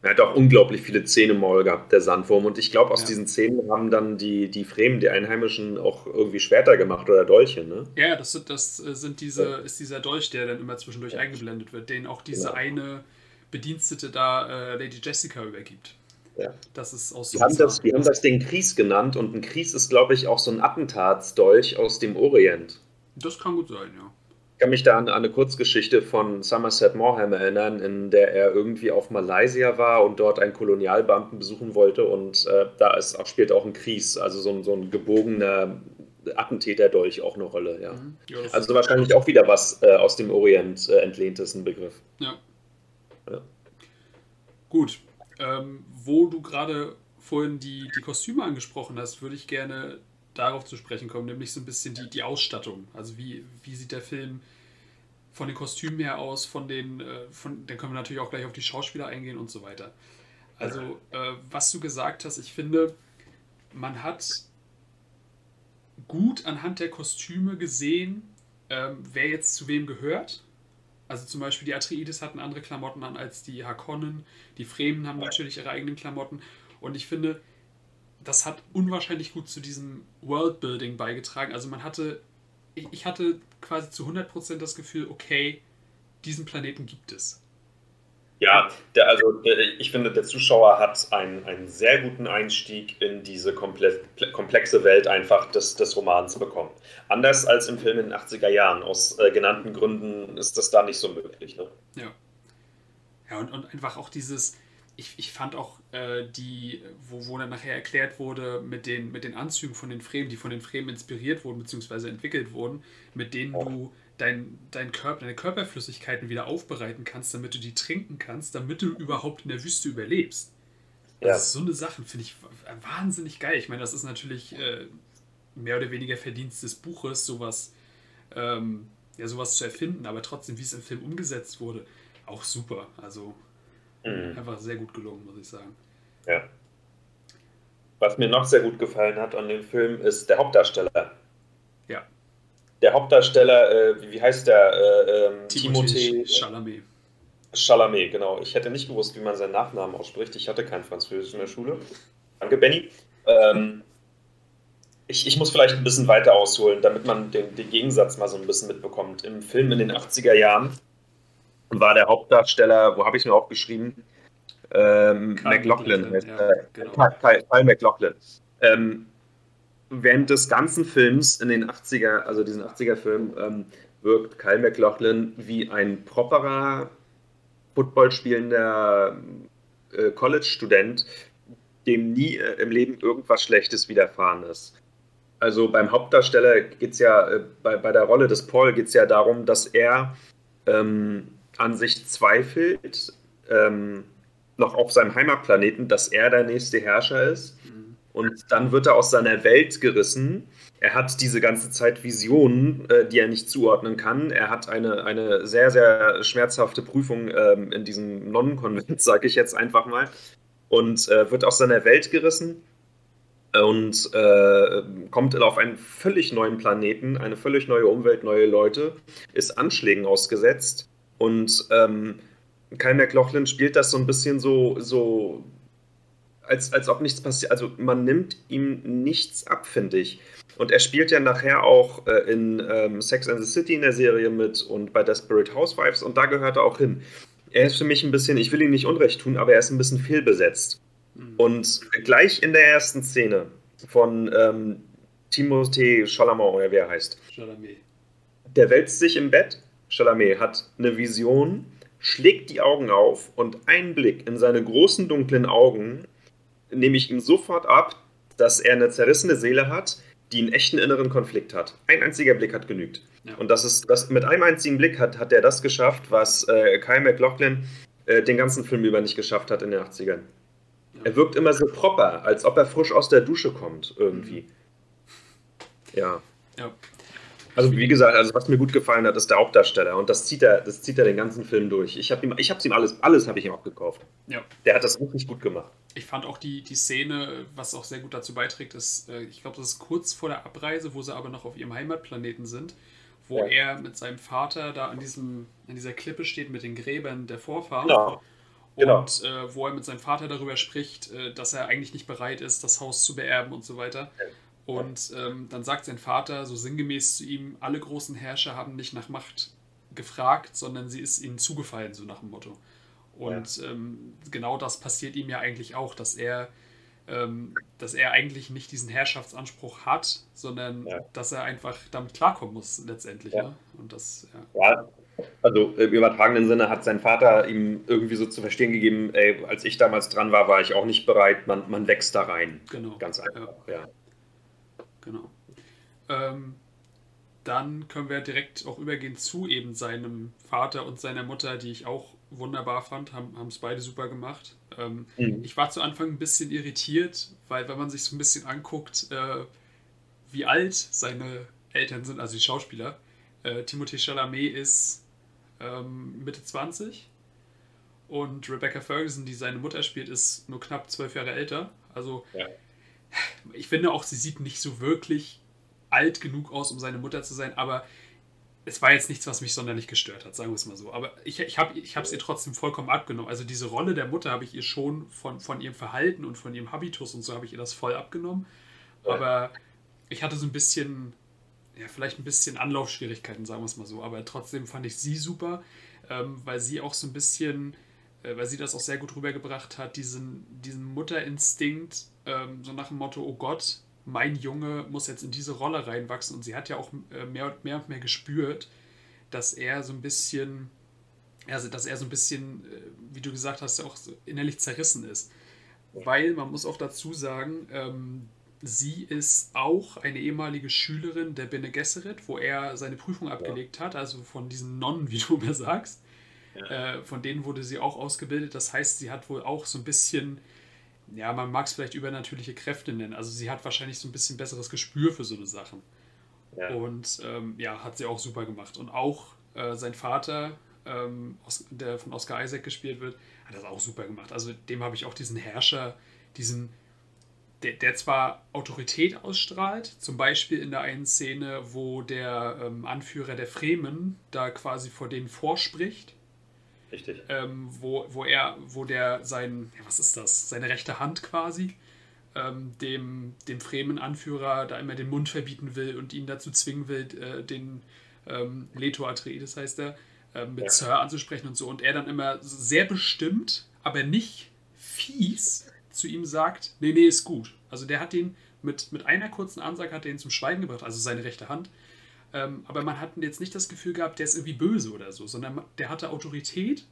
Er hat auch unglaublich viele Zähne im Maul gehabt, der Sandwurm. Und ich glaube, aus ja. diesen Zähnen haben dann die, die Fremen, die Einheimischen, auch irgendwie Schwerter gemacht oder Dolche, ne? Ja, das, sind, das äh, sind diese, ist dieser Dolch, der dann immer zwischendurch ja. eingeblendet wird, den auch diese genau. eine Bedienstete da, äh, Lady Jessica, übergibt. Ja. Das ist aus die, haben das, die haben das den Kries genannt und ein Kries ist, glaube ich, auch so ein Attentatsdolch aus dem Orient. Das kann gut sein, ja. Ich kann mich da an, eine Kurzgeschichte von Somerset Maugham erinnern, in der er irgendwie auf Malaysia war und dort einen Kolonialbeamten besuchen wollte. Und äh, da ist auch, spielt auch ein Kries, also so ein, so ein gebogener Attentäter-Dolch auch eine Rolle. Ja. Mhm. ja also wahrscheinlich auch wieder was äh, aus dem Orient äh, entlehntes, ein Begriff. Ja. ja. Gut. Ähm, wo du gerade vorhin die, die Kostüme angesprochen hast, würde ich gerne darauf zu sprechen kommen, nämlich so ein bisschen die, die Ausstattung. Also wie, wie sieht der Film von den Kostümen her aus, von den, äh, von, dann können wir natürlich auch gleich auf die Schauspieler eingehen und so weiter. Also, äh, was du gesagt hast, ich finde, man hat gut anhand der Kostüme gesehen, ähm, wer jetzt zu wem gehört. Also zum Beispiel die Atreides hatten andere Klamotten an als die Hakonnen. Die Fremen haben natürlich ihre eigenen Klamotten. Und ich finde, das hat unwahrscheinlich gut zu diesem Worldbuilding beigetragen. Also man hatte, ich, ich hatte quasi zu 100% das Gefühl, okay, diesen Planeten gibt es. Ja, der, also ich finde, der Zuschauer hat einen, einen sehr guten Einstieg in diese komplexe Welt einfach des, des Romans bekommen. Anders als im Film in den 80er Jahren. Aus äh, genannten Gründen ist das da nicht so möglich. Ne? Ja. Ja, und, und einfach auch dieses, ich, ich fand auch äh, die, wo, wo dann nachher erklärt wurde, mit den, mit den Anzügen von den Fremen, die von den Fremen inspiriert wurden, beziehungsweise entwickelt wurden, mit denen du dein, dein Körper, deine Körperflüssigkeiten wieder aufbereiten kannst, damit du die trinken kannst, damit du überhaupt in der Wüste überlebst. Ja. Das ist so eine Sache, finde ich wahnsinnig geil. Ich meine, das ist natürlich äh, mehr oder weniger Verdienst des Buches, sowas, ähm, ja, sowas zu erfinden, aber trotzdem, wie es im Film umgesetzt wurde, auch super. Also Mhm. Einfach sehr gut gelungen, muss ich sagen. Ja. Was mir noch sehr gut gefallen hat an dem Film ist der Hauptdarsteller. Ja. Der Hauptdarsteller, äh, wie heißt der? Äh, ähm, Timothée Chalamet. Chalamet, genau. Ich hätte nicht gewusst, wie man seinen Nachnamen ausspricht. Ich hatte kein Französisch in der Schule. Danke, Benny. Ähm, ich, ich, muss vielleicht ein bisschen weiter ausholen, damit man den, den Gegensatz mal so ein bisschen mitbekommt. Im Film in den 80er Jahren war der Hauptdarsteller, wo habe ich es mir aufgeschrieben? Ähm, McLaughlin. Ja, genau. Kyle McLaughlin. Ähm, während des ganzen Films in den 80er, also diesen 80er-Film, ähm, wirkt Kyle McLaughlin wie ein properer, Football spielender äh, College-Student, dem nie äh, im Leben irgendwas Schlechtes widerfahren ist. Also beim Hauptdarsteller geht es ja, äh, bei, bei der Rolle des Paul geht es ja darum, dass er ähm, an sich zweifelt, ähm, noch auf seinem Heimatplaneten, dass er der nächste Herrscher ist. Mhm. Und dann wird er aus seiner Welt gerissen. Er hat diese ganze Zeit Visionen, äh, die er nicht zuordnen kann. Er hat eine, eine sehr, sehr schmerzhafte Prüfung ähm, in diesem Nonnenkonvent, sage ich jetzt einfach mal. Und äh, wird aus seiner Welt gerissen und äh, kommt auf einen völlig neuen Planeten, eine völlig neue Umwelt, neue Leute, ist Anschlägen ausgesetzt und ähm, Kyle McLaughlin spielt das so ein bisschen so, so als, als ob nichts passiert. Also man nimmt ihm nichts ab, finde ich. Und er spielt ja nachher auch äh, in ähm, Sex and the City in der Serie mit und bei Desperate Housewives und da gehört er auch hin. Er ist für mich ein bisschen, ich will ihm nicht Unrecht tun, aber er ist ein bisschen fehlbesetzt. Mhm. Und gleich in der ersten Szene von ähm, Timothée Chalamet, oder wer heißt. Chalamet. Der wälzt sich im Bett. Chalamet hat eine Vision schlägt die Augen auf und ein Blick in seine großen dunklen Augen nehme ich ihm sofort ab, dass er eine zerrissene Seele hat, die einen echten inneren Konflikt hat. Ein einziger Blick hat genügt. Ja. Und das ist, das, mit einem einzigen Blick hat, hat er das geschafft, was äh, Kyle McLaughlin äh, den ganzen Film über nicht geschafft hat in den 80ern. Ja. Er wirkt immer so proper, als ob er frisch aus der Dusche kommt, irgendwie. Mhm. Ja. Ja. Also wie gesagt, also was mir gut gefallen hat, ist der Hauptdarsteller und das zieht er, das zieht er den ganzen Film durch. Ich habe ihm, ich habe ihm alles, alles habe ich ihm abgekauft. Ja. Der hat das wirklich gut gemacht. Ich fand auch die, die Szene, was auch sehr gut dazu beiträgt, ist, äh, ich glaube, das ist kurz vor der Abreise, wo sie aber noch auf ihrem Heimatplaneten sind, wo ja. er mit seinem Vater da an diesem, an dieser Klippe steht mit den Gräbern der Vorfahren. Genau. Genau. Und äh, wo er mit seinem Vater darüber spricht, äh, dass er eigentlich nicht bereit ist, das Haus zu beerben und so weiter. Und ähm, dann sagt sein Vater so sinngemäß zu ihm, alle großen Herrscher haben nicht nach Macht gefragt, sondern sie ist ihnen zugefallen, so nach dem Motto. Und ja. ähm, genau das passiert ihm ja eigentlich auch, dass er, ähm, dass er eigentlich nicht diesen Herrschaftsanspruch hat, sondern ja. dass er einfach damit klarkommen muss letztendlich. Ja. Ne? Und das, ja. Also im übertragenen Sinne hat sein Vater ihm irgendwie so zu verstehen gegeben, ey, als ich damals dran war, war ich auch nicht bereit, man, man wächst da rein. Genau. Ganz einfach, ja. Genau. Ähm, dann können wir direkt auch übergehen zu eben seinem Vater und seiner Mutter, die ich auch wunderbar fand, haben es beide super gemacht. Ähm, mhm. Ich war zu Anfang ein bisschen irritiert, weil wenn man sich so ein bisschen anguckt, äh, wie alt seine Eltern sind, also die Schauspieler, äh, Timothée Chalamet ist ähm, Mitte 20 und Rebecca Ferguson, die seine Mutter spielt, ist nur knapp zwölf Jahre älter. Also ja ich finde auch, sie sieht nicht so wirklich alt genug aus, um seine Mutter zu sein, aber es war jetzt nichts, was mich sonderlich gestört hat, sagen wir es mal so. Aber ich, ich habe es ihr trotzdem vollkommen abgenommen. Also diese Rolle der Mutter habe ich ihr schon von, von ihrem Verhalten und von ihrem Habitus und so habe ich ihr das voll abgenommen. Aber ich hatte so ein bisschen, ja, vielleicht ein bisschen Anlaufschwierigkeiten, sagen wir es mal so. Aber trotzdem fand ich sie super, ähm, weil sie auch so ein bisschen, weil sie das auch sehr gut rübergebracht hat, diesen, diesen Mutterinstinkt, ähm, so nach dem Motto, oh Gott, mein Junge muss jetzt in diese Rolle reinwachsen. Und sie hat ja auch äh, mehr und mehr und mehr gespürt, dass er so ein bisschen, also dass er so ein bisschen, äh, wie du gesagt hast, auch so innerlich zerrissen ist. Weil man muss auch dazu sagen, ähm, sie ist auch eine ehemalige Schülerin der Bene Gesserit, wo er seine Prüfung abgelegt hat, also von diesen Nonnen, wie du mir sagst. Ja. Äh, von denen wurde sie auch ausgebildet. Das heißt, sie hat wohl auch so ein bisschen ja, man mag es vielleicht übernatürliche Kräfte nennen. Also sie hat wahrscheinlich so ein bisschen besseres Gespür für so eine Sachen. Ja. Und ähm, ja, hat sie auch super gemacht. Und auch äh, sein Vater, ähm, der von Oscar Isaac gespielt wird, hat das auch super gemacht. Also dem habe ich auch diesen Herrscher, diesen, der, der, zwar Autorität ausstrahlt, zum Beispiel in der einen Szene, wo der ähm, Anführer der Fremen da quasi vor denen vorspricht Richtig. Ähm, wo, wo er, wo der sein, ja, was ist das, seine rechte Hand quasi, ähm, dem, dem Fremen-Anführer da immer den Mund verbieten will und ihn dazu zwingen will, äh, den ähm, Leto Atreides heißt er, äh, mit ja. Sir anzusprechen und so. Und er dann immer sehr bestimmt, aber nicht fies zu ihm sagt, nee, nee, ist gut. Also der hat ihn mit, mit einer kurzen Ansage hat er ihn zum Schweigen gebracht, also seine rechte Hand. Ähm, aber man hat jetzt nicht das Gefühl gehabt, der ist irgendwie böse oder so, sondern der hatte Autorität,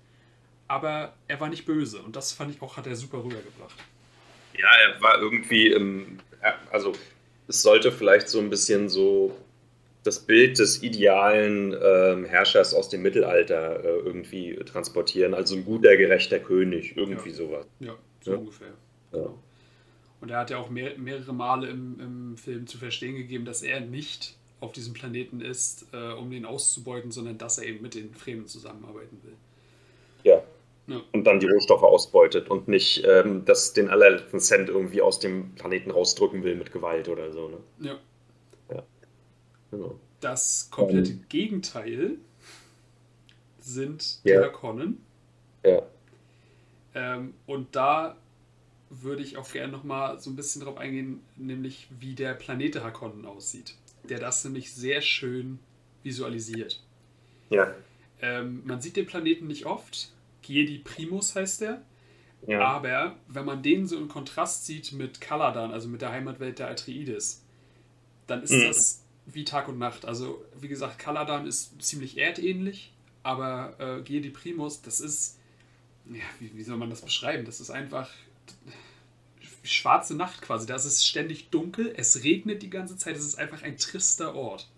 aber er war nicht böse. Und das fand ich auch, hat er super rübergebracht. Ja, er war irgendwie, im, also es sollte vielleicht so ein bisschen so das Bild des idealen äh, Herrschers aus dem Mittelalter äh, irgendwie transportieren. Also ein guter, gerechter König, irgendwie ja. sowas. Ja, so ja. ungefähr. Genau. Und er hat ja auch mehr, mehrere Male im, im Film zu verstehen gegeben, dass er nicht auf diesem Planeten ist, äh, um den auszubeuten, sondern dass er eben mit den Fremen zusammenarbeiten will. Ja. ja. Und dann die Rohstoffe ausbeutet und nicht ähm, das den allerletzten Cent irgendwie aus dem Planeten rausdrücken will mit Gewalt oder so. Ne? Ja. ja. Genau. Das komplette um, Gegenteil sind die ja. Harkonnen. Ja. Ähm, und da würde ich auch gerne nochmal so ein bisschen drauf eingehen, nämlich wie der Planet Harkonnen aussieht der das nämlich sehr schön visualisiert. Ja. Ähm, man sieht den Planeten nicht oft. Giedi Primus heißt der. Ja. Aber wenn man den so im Kontrast sieht mit Kaladan, also mit der Heimatwelt der Atreides, dann ist mhm. das wie Tag und Nacht. Also, wie gesagt, Kaladan ist ziemlich erdähnlich, aber äh, Giedi Primus, das ist, ja, wie, wie soll man das beschreiben? Das ist einfach schwarze Nacht quasi. Da ist es ständig dunkel, es regnet die ganze Zeit, es ist einfach ein trister Ort.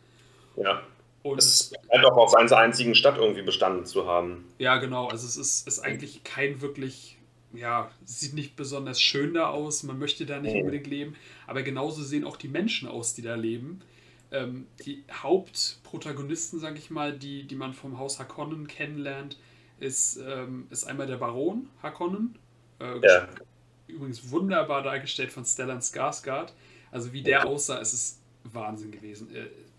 Ja. Und es scheint auch auf einer einzigen Stadt irgendwie bestanden zu haben. Ja, genau. Also es ist, ist eigentlich kein wirklich, ja, sieht nicht besonders schön da aus. Man möchte da nicht mhm. unbedingt leben. Aber genauso sehen auch die Menschen aus, die da leben. Ähm, die Hauptprotagonisten, sag ich mal, die, die man vom Haus Harkonnen kennenlernt, ist, ähm, ist einmal der Baron Harkonnen, äh, ja übrigens wunderbar dargestellt von Stellan Skarsgård. Also wie der aussah, ist es Wahnsinn gewesen.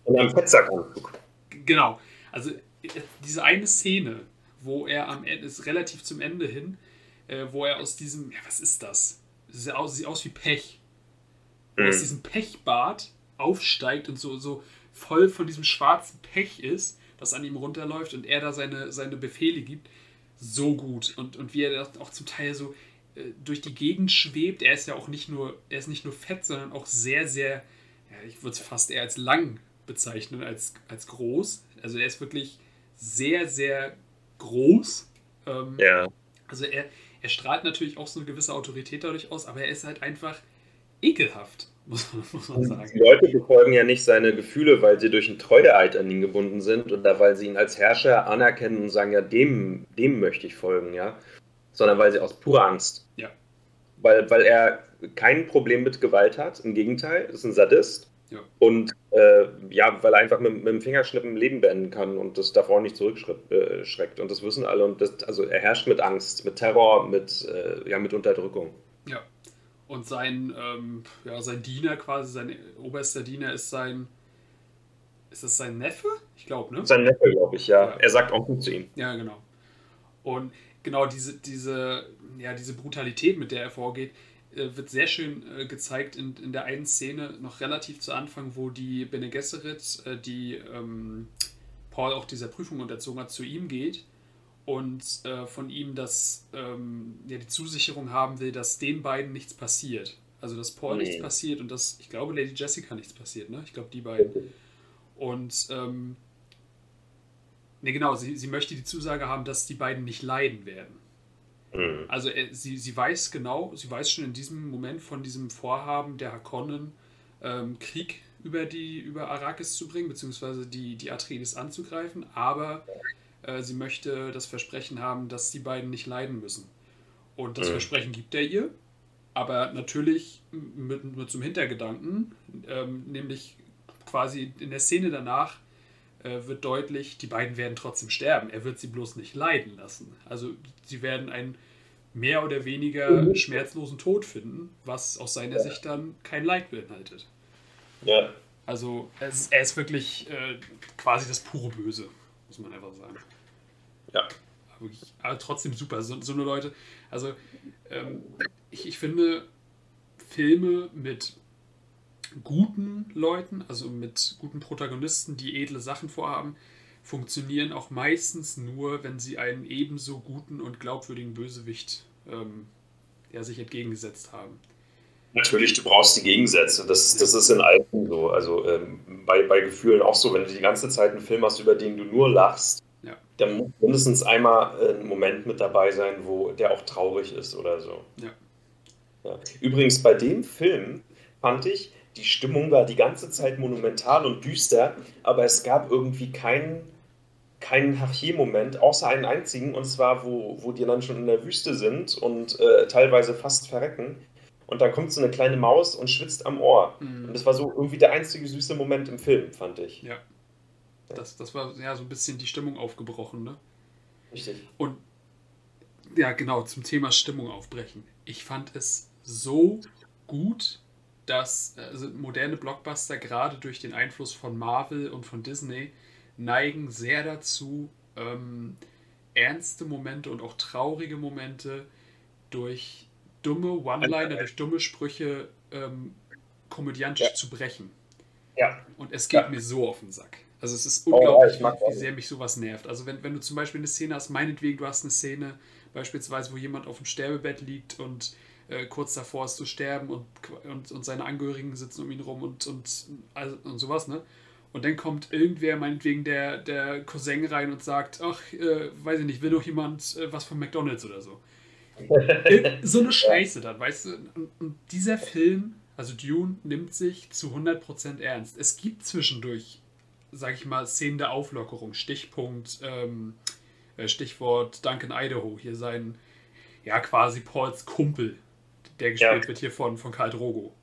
In einem Fettsack-Anzug. Genau. Also äh, diese eine Szene, wo er am Ende, ist relativ zum Ende hin, äh, wo er aus diesem, ja, was ist das? das sieht aus, sieht aus wie Pech. Mhm. Aus diesem Pechbad aufsteigt und so, so voll von diesem schwarzen Pech ist, das an ihm runterläuft und er da seine, seine Befehle gibt. So gut. Und, und wie er auch zum Teil so, äh, durch die Gegend schwebt. Er ist ja auch nicht nur, er ist nicht nur fett, sondern auch sehr, sehr, ja, ich würde es fast eher als lang bezeichnen, als, als groß. Also er ist wirklich sehr, sehr groß. Ähm, ja. Also er, er strahlt natürlich auch so eine gewisse Autorität dadurch aus, aber er ist halt einfach ekelhaft, muss man, muss man sagen. Die Leute befolgen ja nicht seine Gefühle, weil sie durch einen Treueeid an ihn gebunden sind oder weil sie ihn als Herrscher anerkennen und sagen, ja, dem, dem möchte ich folgen, ja sondern weil sie aus purer Angst. Weil, weil er kein Problem mit Gewalt hat, im Gegenteil, ist ein Sadist. Ja. Und äh, ja, weil er einfach mit, mit dem Fingerschnippen Leben beenden kann und das davor nicht zurückschreckt. Äh, und das wissen alle. Und das, also er herrscht mit Angst, mit Terror, mit, äh, ja, mit Unterdrückung. Ja. Und sein, ähm, ja, sein Diener quasi, sein oberster Diener ist sein. Ist das sein Neffe? Ich glaube, ne? Sein Neffe, glaube ich, ja. ja. Er sagt auch gut zu ihm. Ja, genau. Und genau diese, diese, ja, diese Brutalität, mit der er vorgeht, äh, wird sehr schön äh, gezeigt in, in der einen Szene, noch relativ zu Anfang, wo die Bene Gesserit, äh, die ähm, Paul auch dieser Prüfung unterzogen hat, zu ihm geht und äh, von ihm das, ähm, ja, die Zusicherung haben will, dass den beiden nichts passiert. Also, dass Paul nee. nichts passiert und dass, ich glaube, Lady Jessica nichts passiert, ne? Ich glaube, die beiden. Und ähm, Ne, genau, sie, sie möchte die Zusage haben, dass die beiden nicht leiden werden. Mhm. Also äh, sie, sie weiß genau, sie weiß schon in diesem Moment von diesem Vorhaben der Hakonnen, ähm, Krieg über die über Arrakis zu bringen, beziehungsweise die, die Atreides anzugreifen, aber äh, sie möchte das Versprechen haben, dass die beiden nicht leiden müssen. Und das mhm. Versprechen gibt er ihr, aber natürlich mit, mit zum Hintergedanken, ähm, nämlich quasi in der Szene danach äh, wird deutlich, die beiden werden trotzdem sterben. Er wird sie bloß nicht leiden lassen. Also sie werden einen mehr oder weniger mhm. schmerzlosen Tod finden, was aus seiner ja. Sicht dann kein Leid beinhaltet. Ja. Also er ist, er ist wirklich äh, quasi das pure Böse, muss man einfach sagen. Ja. Aber, aber trotzdem super. So, so eine Leute, also ähm, ich, ich finde Filme mit guten Leuten, also mit guten Protagonisten, die edle Sachen vorhaben, funktionieren auch meistens nur, wenn sie einen ebenso guten und glaubwürdigen Bösewicht ähm, ja, sich entgegengesetzt haben. Natürlich, du brauchst die Gegensätze. Das, das ist in allen so. Also ähm, bei, bei Gefühlen auch so, wenn du die ganze Zeit einen Film hast, über den du nur lachst, ja. dann muss mindestens einmal ein Moment mit dabei sein, wo der auch traurig ist oder so. Ja. Ja. Übrigens, bei dem Film fand ich, die Stimmung war die ganze Zeit monumental und düster, aber es gab irgendwie keinen keinen Hachie-Moment, außer einen einzigen, und zwar, wo, wo die dann schon in der Wüste sind und äh, teilweise fast verrecken. Und dann kommt so eine kleine Maus und schwitzt am Ohr. Mhm. Und das war so irgendwie der einzige süße Moment im Film, fand ich. Ja. Das, das war ja so ein bisschen die Stimmung aufgebrochen, ne? Richtig. Und ja, genau, zum Thema Stimmung aufbrechen. Ich fand es so gut, dass also moderne Blockbuster gerade durch den Einfluss von Marvel und von Disney neigen sehr dazu, ähm, ernste Momente und auch traurige Momente durch dumme One-Liner, durch dumme Sprüche ähm, komödiantisch ja. zu brechen. Ja. Und es geht ja. mir so auf den Sack. Also es ist unglaublich, oh, wie, wie sehr mich sowas nervt. Also wenn, wenn du zum Beispiel eine Szene hast, meinetwegen, du hast eine Szene, beispielsweise, wo jemand auf dem Sterbebett liegt und äh, kurz davor ist zu sterben und, und, und seine Angehörigen sitzen um ihn rum und, und, also, und sowas, ne? Und dann kommt irgendwer, meinetwegen der, der Cousin rein und sagt, ach, äh, weiß ich nicht, will doch jemand äh, was von McDonalds oder so. so eine Scheiße dann, weißt du? Und, dieser Film, also Dune, nimmt sich zu 100% ernst. Es gibt zwischendurch, sag ich mal, Szenen der Auflockerung. Stichpunkt, ähm, äh, Stichwort Duncan Idaho, hier sein, ja, quasi Pauls Kumpel, der gespielt ja. wird hier von, von Karl Drogo.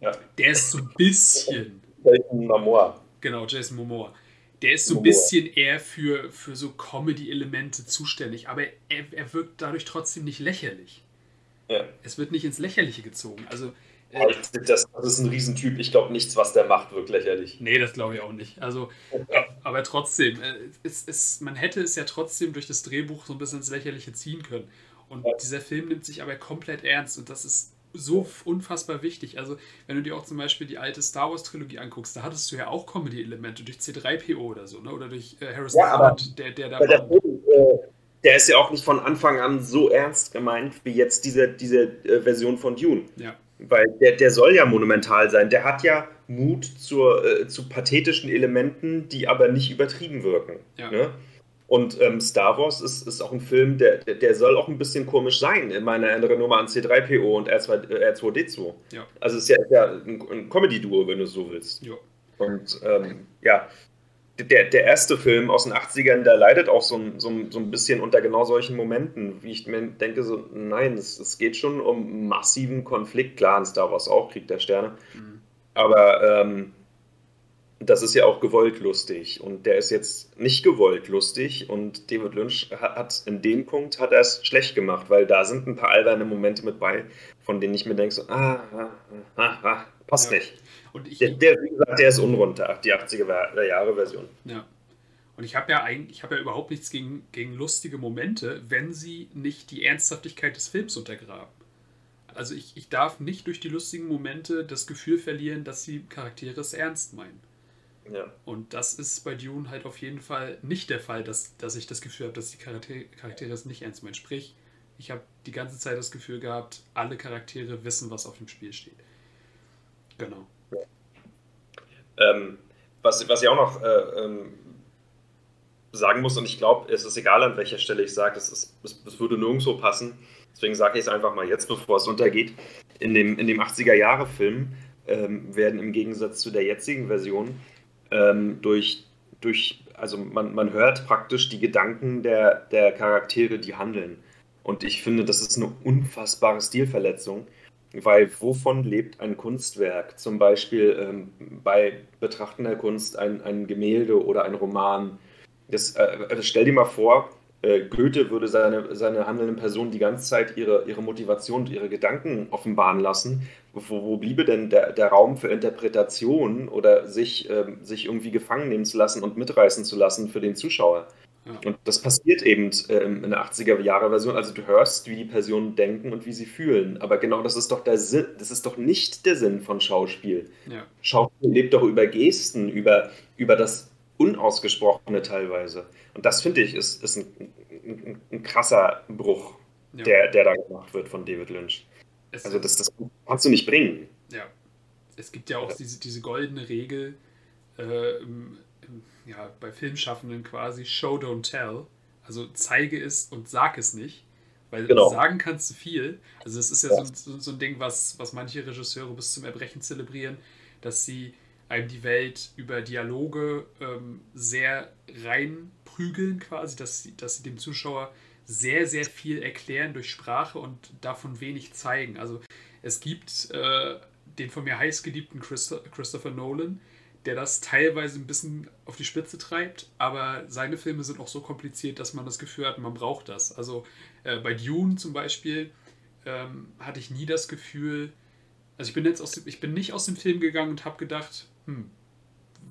Ja. Der ist so ein bisschen. Momoa. Genau, Jason Momoa. Der ist so ein bisschen eher für, für so Comedy-Elemente zuständig, aber er, er wirkt dadurch trotzdem nicht lächerlich. Ja. Es wird nicht ins Lächerliche gezogen. Also, äh, das, das, ist ein Riesentyp. Ich glaube, nichts, was der macht, wirkt lächerlich. Nee, das glaube ich auch nicht. Also, aber trotzdem, äh, es, es, man hätte es ja trotzdem durch das Drehbuch so ein bisschen ins Lächerliche ziehen können. Und dieser Film nimmt sich aber komplett ernst und das ist so unfassbar wichtig. Also, wenn du dir auch zum Beispiel die alte Star Wars Trilogie anguckst, da hattest du ja auch Comedy-Elemente durch C3PO oder so, ne? oder durch äh, Harrison ja, Ford, der, der da war. Der, äh, der, ist ja auch nicht von Anfang an so ernst gemeint wie jetzt diese, diese äh, Version von Dune. Ja. Weil der, der soll ja monumental sein. Der hat ja Mut zur, äh, zu pathetischen Elementen, die aber nicht übertrieben wirken. Ja. Ne? Und ähm, Star Wars ist, ist auch ein Film, der, der soll auch ein bisschen komisch sein, in meiner Erinnerung nur mal an C3PO und R2, R2D2. Ja. Also es ist ja, ist ja ein, Comedy-Duo, wenn du so willst. Ja. Und ähm, ja, der, der erste Film aus den 80ern, der leidet auch so ein, so, so ein bisschen unter genau solchen Momenten, wie ich mir denke, so, nein, es, es geht schon um massiven Konflikt. Klar, in Star Wars auch, Krieg der Sterne. Mhm. Aber ähm, das ist ja auch gewollt lustig und der ist jetzt nicht gewollt lustig und David Lynch hat, in dem Punkt hat er es schlecht gemacht, weil da sind ein paar alberne Momente mit bei, von denen ich mir denke so, ah, ah, ah, ah passt ja. nicht. Und ich, der, der, wie gesagt, der ist unrunter, die 80er Jahre Version. Ja. Und ich habe ja eigentlich, ich habe ja überhaupt nichts gegen, gegen lustige Momente, wenn sie nicht die Ernsthaftigkeit des Films untergraben. Also ich, ich darf nicht durch die lustigen Momente das Gefühl verlieren, dass die Charaktere es ernst meinen. Ja. Und das ist bei Dune halt auf jeden Fall nicht der Fall, dass, dass ich das Gefühl habe, dass die Charaktere, Charaktere es nicht ernst meinen. Sprich, ich habe die ganze Zeit das Gefühl gehabt, alle Charaktere wissen, was auf dem Spiel steht. Genau. Ähm, was, was ich auch noch äh, ähm, sagen muss, und ich glaube, es ist egal, an welcher Stelle ich sage, es, es, es würde nirgendwo passen. Deswegen sage ich es einfach mal jetzt, bevor es untergeht. In dem, in dem 80er-Jahre-Film ähm, werden im Gegensatz zu der jetzigen Version ähm, durch, durch, also man, man hört praktisch die Gedanken der, der Charaktere, die handeln. Und ich finde, das ist eine unfassbare Stilverletzung, weil wovon lebt ein Kunstwerk? Zum Beispiel ähm, bei Betrachten der Kunst ein, ein Gemälde oder ein Roman. Das, äh, also stell dir mal vor, Goethe würde seine, seine handelnden Personen die ganze Zeit ihre, ihre Motivation und ihre Gedanken offenbaren lassen. Wo, wo bliebe denn der, der Raum für Interpretation oder sich, ähm, sich irgendwie gefangen nehmen zu lassen und mitreißen zu lassen für den Zuschauer? Ja. Und das passiert eben ähm, in der 80er-Jahre-Version. Also du hörst, wie die Personen denken und wie sie fühlen. Aber genau das ist doch der Sinn, das ist doch nicht der Sinn von Schauspiel. Ja. Schauspiel lebt doch über Gesten, über, über das Unausgesprochene teilweise. Und das finde ich ist, ist ein, ein, ein krasser Bruch, ja. der, der da gemacht wird von David Lynch. Es also das, das kannst du nicht bringen. Ja. Es gibt ja auch ja. Diese, diese goldene Regel äh, im, im, ja, bei Filmschaffenden quasi, Show, don't tell. Also zeige es und sag es nicht. Weil genau. sagen kannst du viel. Also es ist ja, ja. So, so, so, ein Ding, was, was manche Regisseure bis zum Erbrechen zelebrieren dass sie einem die Welt über Dialoge ähm, sehr reinprügeln quasi, dass sie, dass sie dem Zuschauer sehr, sehr viel erklären durch Sprache und davon wenig zeigen. Also es gibt äh, den von mir heißgeliebten Christopher Nolan, der das teilweise ein bisschen auf die Spitze treibt, aber seine Filme sind auch so kompliziert, dass man das Gefühl hat, man braucht das. Also äh, bei Dune zum Beispiel ähm, hatte ich nie das Gefühl, also ich bin jetzt aus dem, ich bin nicht aus dem Film gegangen und habe gedacht, hm,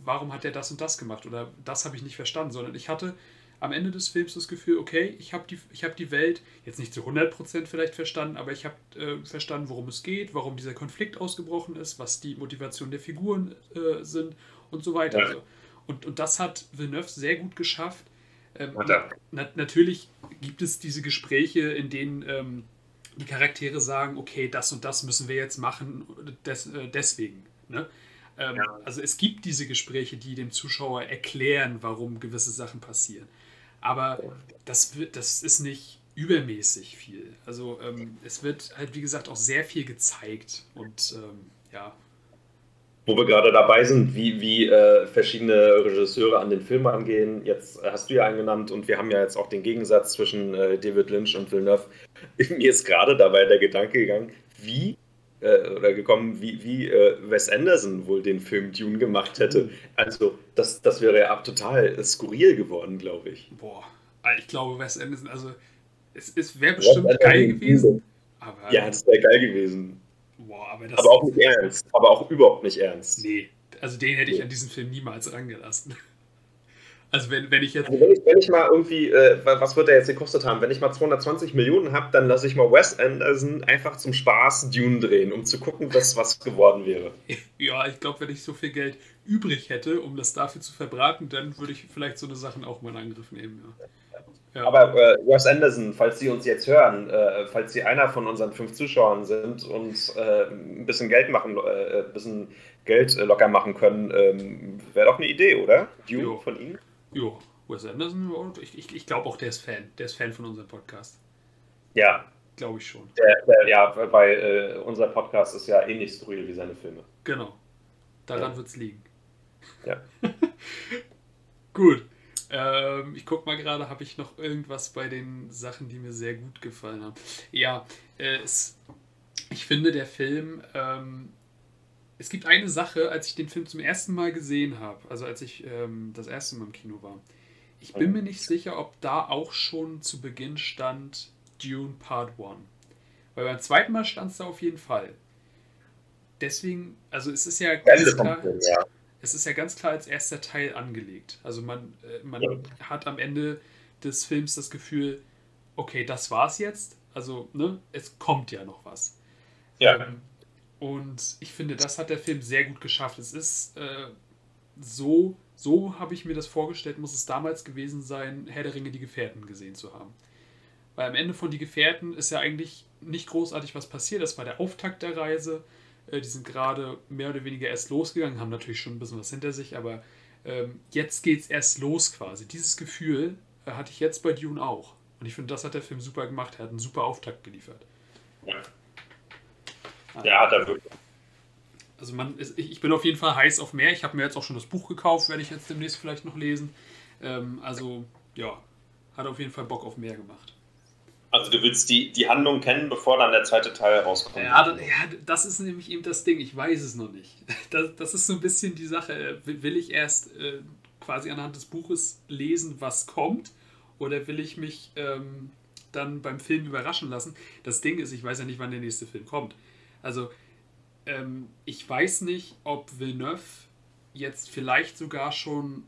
warum hat er das und das gemacht oder das habe ich nicht verstanden, sondern ich hatte am Ende des Films das Gefühl, okay, ich habe die, hab die Welt jetzt nicht zu 100% vielleicht verstanden, aber ich habe äh, verstanden, worum es geht, warum dieser Konflikt ausgebrochen ist, was die Motivation der Figuren äh, sind und so weiter. Ja. Also, und, und das hat Villeneuve sehr gut geschafft. Ähm, na, natürlich gibt es diese Gespräche, in denen ähm, die Charaktere sagen, okay, das und das müssen wir jetzt machen, des, äh, deswegen. Ne? Ähm, ja. Also es gibt diese Gespräche, die dem Zuschauer erklären, warum gewisse Sachen passieren. Aber das, wird, das ist nicht übermäßig viel. Also ähm, es wird halt, wie gesagt, auch sehr viel gezeigt und ähm, ja. Wo wir gerade dabei sind, wie, wie äh, verschiedene Regisseure an den Film angehen. Jetzt hast du ja einen genannt und wir haben ja jetzt auch den Gegensatz zwischen äh, David Lynch und Villeneuve. Mir ist gerade dabei der Gedanke gegangen, wie äh, oder gekommen, wie, wie äh, Wes Anderson wohl den Film Dune gemacht hätte. Mhm. Also, das, das wäre ja total skurril geworden, glaube ich. Boah, ah, ich glaube, Wes Anderson, also, es, es wäre bestimmt Wes geil gewesen. Aber, ja, das wäre geil gewesen. Boah, aber, das aber auch nicht ernst. Aber auch überhaupt nicht ernst. Nee, also den hätte ich an diesen Film niemals rangelassen. Also wenn, wenn ich jetzt. Also wenn, ich, wenn ich mal irgendwie, äh, was wird der jetzt gekostet haben? Wenn ich mal 220 Millionen habe, dann lasse ich mal Wes Anderson einfach zum Spaß Dune drehen, um zu gucken, dass was geworden wäre. Ja, ich glaube, wenn ich so viel Geld übrig hätte, um das dafür zu verbraten, dann würde ich vielleicht so eine Sachen auch mal in Angriff nehmen. Ja. Ja. Aber äh, Wes Anderson, falls Sie uns jetzt hören, äh, falls Sie einer von unseren fünf Zuschauern sind und äh, ein bisschen Geld machen, äh, ein bisschen Geld locker machen können, ähm, wäre doch eine Idee, oder? Dune jo. von Ihnen? Jo, Wes Anderson, ich, ich, ich glaube auch, der ist Fan. Der ist Fan von unserem Podcast. Ja. Glaube ich schon. Der, der, ja, weil äh, unser Podcast ist ja ähnlich skurril wie seine Filme. Genau. Daran ja. wird es liegen. Ja. gut. Ähm, ich gucke mal gerade, habe ich noch irgendwas bei den Sachen, die mir sehr gut gefallen haben. Ja, äh, es, ich finde, der Film ähm, es gibt eine Sache, als ich den Film zum ersten Mal gesehen habe, also als ich ähm, das erste Mal im Kino war. Ich bin mir nicht sicher, ob da auch schon zu Beginn stand Dune Part 1. Weil beim zweiten Mal stand es da auf jeden Fall. Deswegen, also es ist ja ganz klar, es ist ja ganz klar als erster Teil angelegt. Also man, äh, man ja. hat am Ende des Films das Gefühl, okay, das war's jetzt. Also, ne, es kommt ja noch was. Ja. Ähm, und ich finde, das hat der Film sehr gut geschafft. Es ist äh, so, so habe ich mir das vorgestellt, muss es damals gewesen sein, Herr der Ringe, die Gefährten gesehen zu haben. Weil am Ende von Die Gefährten ist ja eigentlich nicht großartig was passiert. Das war der Auftakt der Reise. Äh, die sind gerade mehr oder weniger erst losgegangen, haben natürlich schon ein bisschen was hinter sich, aber ähm, jetzt es erst los quasi. Dieses Gefühl äh, hatte ich jetzt bei Dune auch. Und ich finde, das hat der Film super gemacht. Er hat einen super Auftakt geliefert. Ja. Ja, hat er wirklich. Also man, ich bin auf jeden Fall heiß auf mehr. Ich habe mir jetzt auch schon das Buch gekauft, werde ich jetzt demnächst vielleicht noch lesen. Ähm, also ja, hat auf jeden Fall Bock auf mehr gemacht. Also du willst die, die Handlung kennen, bevor dann der zweite Teil rauskommt. Ja, das, ja, das ist nämlich eben das Ding. Ich weiß es noch nicht. Das, das ist so ein bisschen die Sache. Will ich erst äh, quasi anhand des Buches lesen, was kommt? Oder will ich mich ähm, dann beim Film überraschen lassen? Das Ding ist, ich weiß ja nicht, wann der nächste Film kommt. Also, ähm, ich weiß nicht, ob Villeneuve jetzt vielleicht sogar schon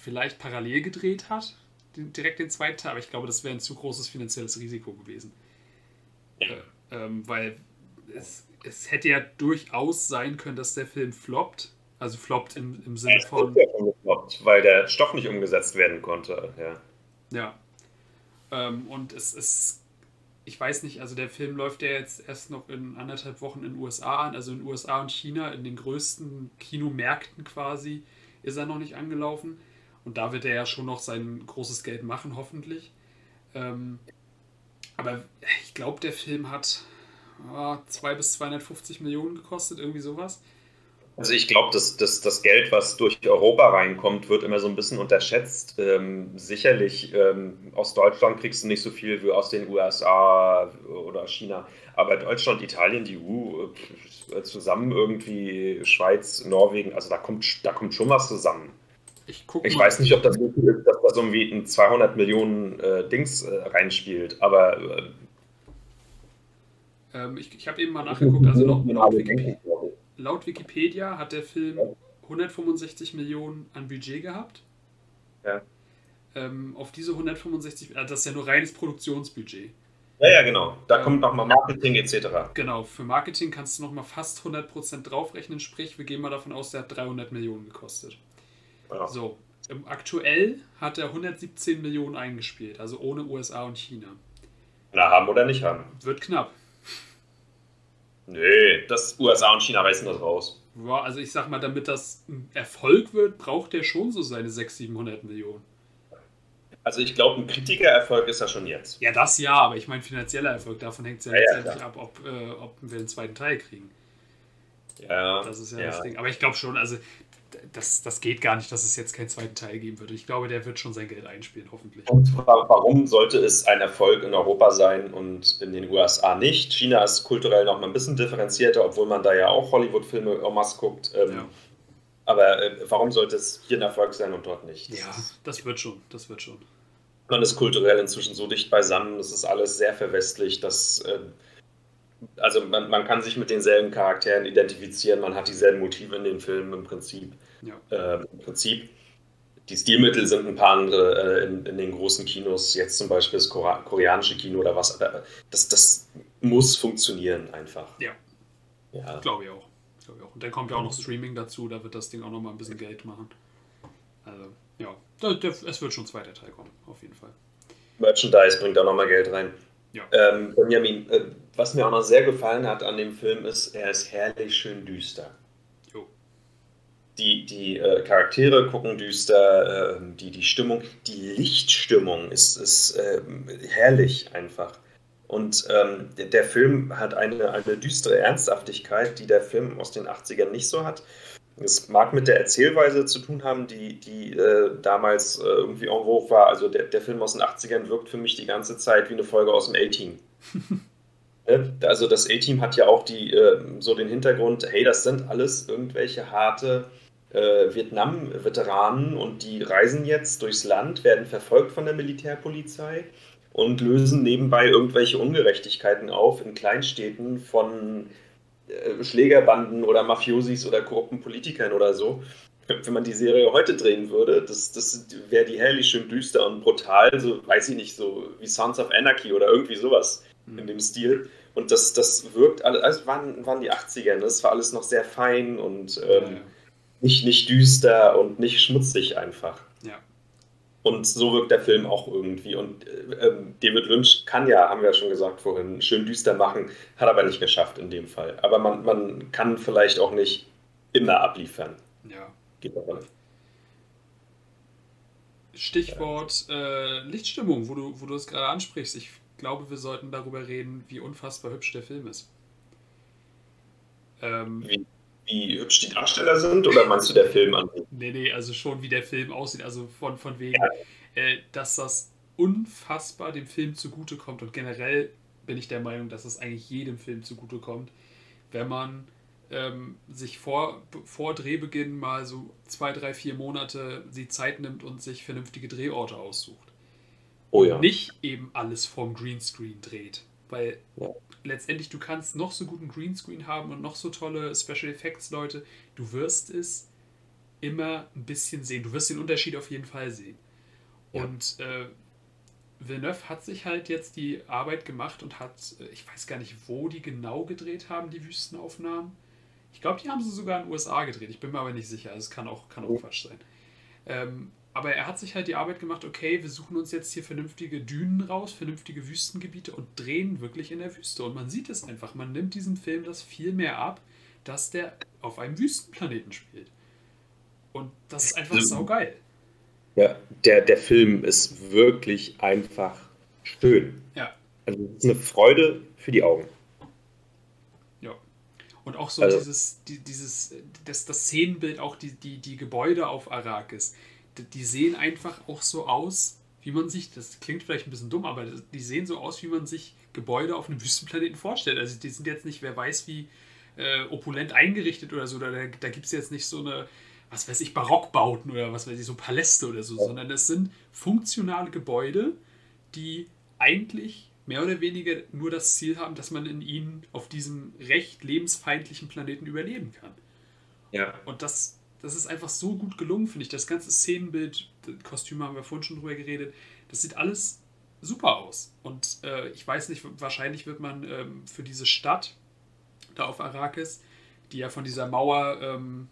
vielleicht parallel gedreht hat, direkt den zweiten Teil, aber ich glaube, das wäre ein zu großes finanzielles Risiko gewesen. Äh, ähm, weil es, es hätte ja durchaus sein können, dass der Film floppt. Also floppt im, im Sinne ja, von. Ja gefloppt, weil der Stoff nicht umgesetzt werden konnte, ja. Ja. Ähm, und es, es ich weiß nicht, also der Film läuft ja jetzt erst noch in anderthalb Wochen in den USA an, also in den USA und China, in den größten Kinomärkten quasi, ist er noch nicht angelaufen. Und da wird er ja schon noch sein großes Geld machen, hoffentlich. Ähm, aber ich glaube, der Film hat oh, 2 bis 250 Millionen gekostet, irgendwie sowas. Also ich glaube, dass, dass das Geld, was durch Europa reinkommt, wird immer so ein bisschen unterschätzt. Ähm, sicherlich ähm, aus Deutschland kriegst du nicht so viel wie aus den USA oder China. Aber Deutschland, Italien, die EU, äh, zusammen irgendwie Schweiz, Norwegen, also da kommt, da kommt schon was zusammen. Ich, ich weiß nicht, ob das wirklich ist, dass da so irgendwie ein 200 Millionen äh, Dings äh, reinspielt, aber. Äh, ähm, ich ich habe eben mal nachgeguckt, also laut, Wikipedia, laut, Wikipedia, hat der Film 165 Millionen an Budget gehabt. Ja. Ähm, auf diese 165, also das ist ja nur reines Produktionsbudget. Ja, ja, genau. Da ähm, kommt nochmal Marketing etc. Genau, für Marketing kannst du nochmal fast 100% draufrechnen, sprich, wir gehen mal davon aus, der hat 300 Millionen gekostet. Ja. So, aktuell hat er 117 Millionen eingespielt, also ohne USA und China. Na, haben oder nicht haben? Wird knapp. Nee, das USA und China reißen das raus. Ja, also ich sag mal, damit das ein Erfolg wird, braucht er schon so seine 600, 700 Millionen. Also ich glaube, ein Kritikererfolg ist er schon jetzt. Ja, das ja, aber ich meine finanzieller Erfolg, davon hängt es ja, ja letztendlich ja, ab, ob, äh, ob wir einen zweiten Teil kriegen. Ja. Das ist ja, ja. das Ding. Aber ich glaube schon, also das, das geht gar nicht, dass es jetzt keinen zweiten Teil geben würde. Ich glaube, der wird schon sein Geld einspielen, hoffentlich. Und warum sollte es ein Erfolg in Europa sein und in den USA nicht? China ist kulturell noch mal ein bisschen differenzierter, obwohl man da ja auch Hollywood-Filme masse guckt. Ähm, ja. Aber äh, warum sollte es hier ein Erfolg sein und dort nicht? Das ja, das wird schon, das wird schon. Man ist kulturell inzwischen so dicht beisammen, das ist alles sehr verwestlich, dass äh, also man, man, kann sich mit denselben Charakteren identifizieren, man hat dieselben Motive in den Filmen im Prinzip. Ja. Äh, Im Prinzip. Die Stilmittel sind ein paar andere äh, in, in, den großen Kinos, jetzt zum Beispiel das koreanische Kino oder was. Das, das muss funktionieren einfach. Ja. ja. Glaube ich auch. Glaube ich auch. Und dann kommt ja auch noch Streaming dazu, da wird das Ding auch noch mal ein bisschen Geld machen. Also, ja, es wird schon ein zweiter Teil kommen, auf jeden Fall. Merchandise bringt auch noch mal Geld rein. Ja. Ähm, Benjamin, äh, was mir auch noch sehr gefallen hat an dem Film ist, er ist herrlich schön düster. Die, die äh, Charaktere gucken düster, äh, die, die Stimmung, die Lichtstimmung ist, ist ähm, herrlich einfach. Und ähm, der, der Film hat eine, eine düstere Ernsthaftigkeit, die der Film aus den 80ern nicht so hat. Es mag mit der Erzählweise zu tun haben, die, die äh, damals äh, irgendwie en vogue war. Also der, der Film aus den 80ern wirkt für mich die ganze Zeit wie eine Folge aus dem A-Team. Ne? also das A-Team hat ja auch die, äh, so den Hintergrund, hey, das sind alles irgendwelche harte äh, Vietnam-Veteranen und die reisen jetzt durchs Land, werden verfolgt von der Militärpolizei und lösen nebenbei irgendwelche Ungerechtigkeiten auf in Kleinstädten von äh, Schlägerbanden oder Mafiosis oder korrupten Politikern oder so. Wenn man die Serie heute drehen würde, das, das wäre die herrlich schön düster und brutal, so weiß ich nicht, so wie Sons of Anarchy oder irgendwie sowas mhm. in dem Stil. Und das, das wirkt alles, also waren, waren die 80er, ne? das war alles noch sehr fein und ähm, ja, ja. Nicht, nicht düster und nicht schmutzig einfach. Ja. Und so wirkt der Film auch irgendwie. Und äh, ähm, David Lynch kann ja, haben wir ja schon gesagt vorhin, schön düster machen, hat aber nicht geschafft in dem Fall. Aber man, man kann vielleicht auch nicht immer abliefern. Ja. Geht aber nicht. Stichwort äh, Lichtstimmung, wo du, wo du es gerade ansprichst. Ich glaube, wir sollten darüber reden, wie unfassbar hübsch der Film ist. Ähm, wie, wie hübsch die Darsteller sind oder meinst du der Film an? Nee, nee, also schon wie der Film aussieht. Also von, von wegen, ja. äh, dass das unfassbar dem Film zugutekommt und generell bin ich der Meinung, dass es eigentlich jedem Film zugutekommt, wenn man ähm, sich vor, vor Drehbeginn mal so zwei, drei, vier Monate die Zeit nimmt und sich vernünftige Drehorte aussucht. Oh ja. Und nicht eben alles vorm Greenscreen dreht. Weil ja letztendlich, du kannst noch so guten Greenscreen haben und noch so tolle Special Effects Leute, du wirst es immer ein bisschen sehen. Du wirst den Unterschied auf jeden Fall sehen. Ja. Und äh, Villeneuve hat sich halt jetzt die Arbeit gemacht und hat, äh, ich weiß gar nicht, wo die genau gedreht haben, die Wüstenaufnahmen. Ich glaube, die haben sie sogar in den USA gedreht. Ich bin mir aber nicht sicher. Also es kann auch, kann auch. Quatsch sein. Ähm, aber er hat sich halt die Arbeit gemacht, okay, wir suchen uns jetzt hier vernünftige Dünen raus, vernünftige Wüstengebiete und drehen wirklich in der Wüste. Und man sieht es einfach, man nimmt diesem Film das viel mehr ab, dass der auf einem Wüstenplaneten spielt. Und das ist einfach saugeil. Ja, der, der Film ist wirklich einfach schön. Ja. Also es ist eine Freude für die Augen. Ja. Und auch so also, dieses, die, dieses, das, das Szenenbild, auch die, die, die Gebäude auf Arrakis, die, sehen einfach auch so aus, wie man sich, das klingt vielleicht ein bisschen dumm, aber die sehen so aus, wie man sich Gebäude auf einem Wüstenplaneten vorstellt. Also die sind jetzt nicht, wer weiß wie äh, opulent eingerichtet oder so, da, da gibt es jetzt nicht so eine, was weiß ich, Barockbauten oder was weiß ich, so Paläste oder so, sondern das sind funktionale Gebäude, die eigentlich mehr oder weniger nur das Ziel haben, dass man in ihnen auf diesem recht lebensfeindlichen Planeten überleben kann. Ja. Und das, das ist einfach so gut gelungen, finde ich. Das ganze Szenenbild, Kostüme haben wir vorhin schon drüber geredet, das sieht alles super aus. Und äh, ich weiß nicht, wahrscheinlich wird man ähm, für diese Stadt da auf Arrakis, die ja von dieser Mauer, ähm,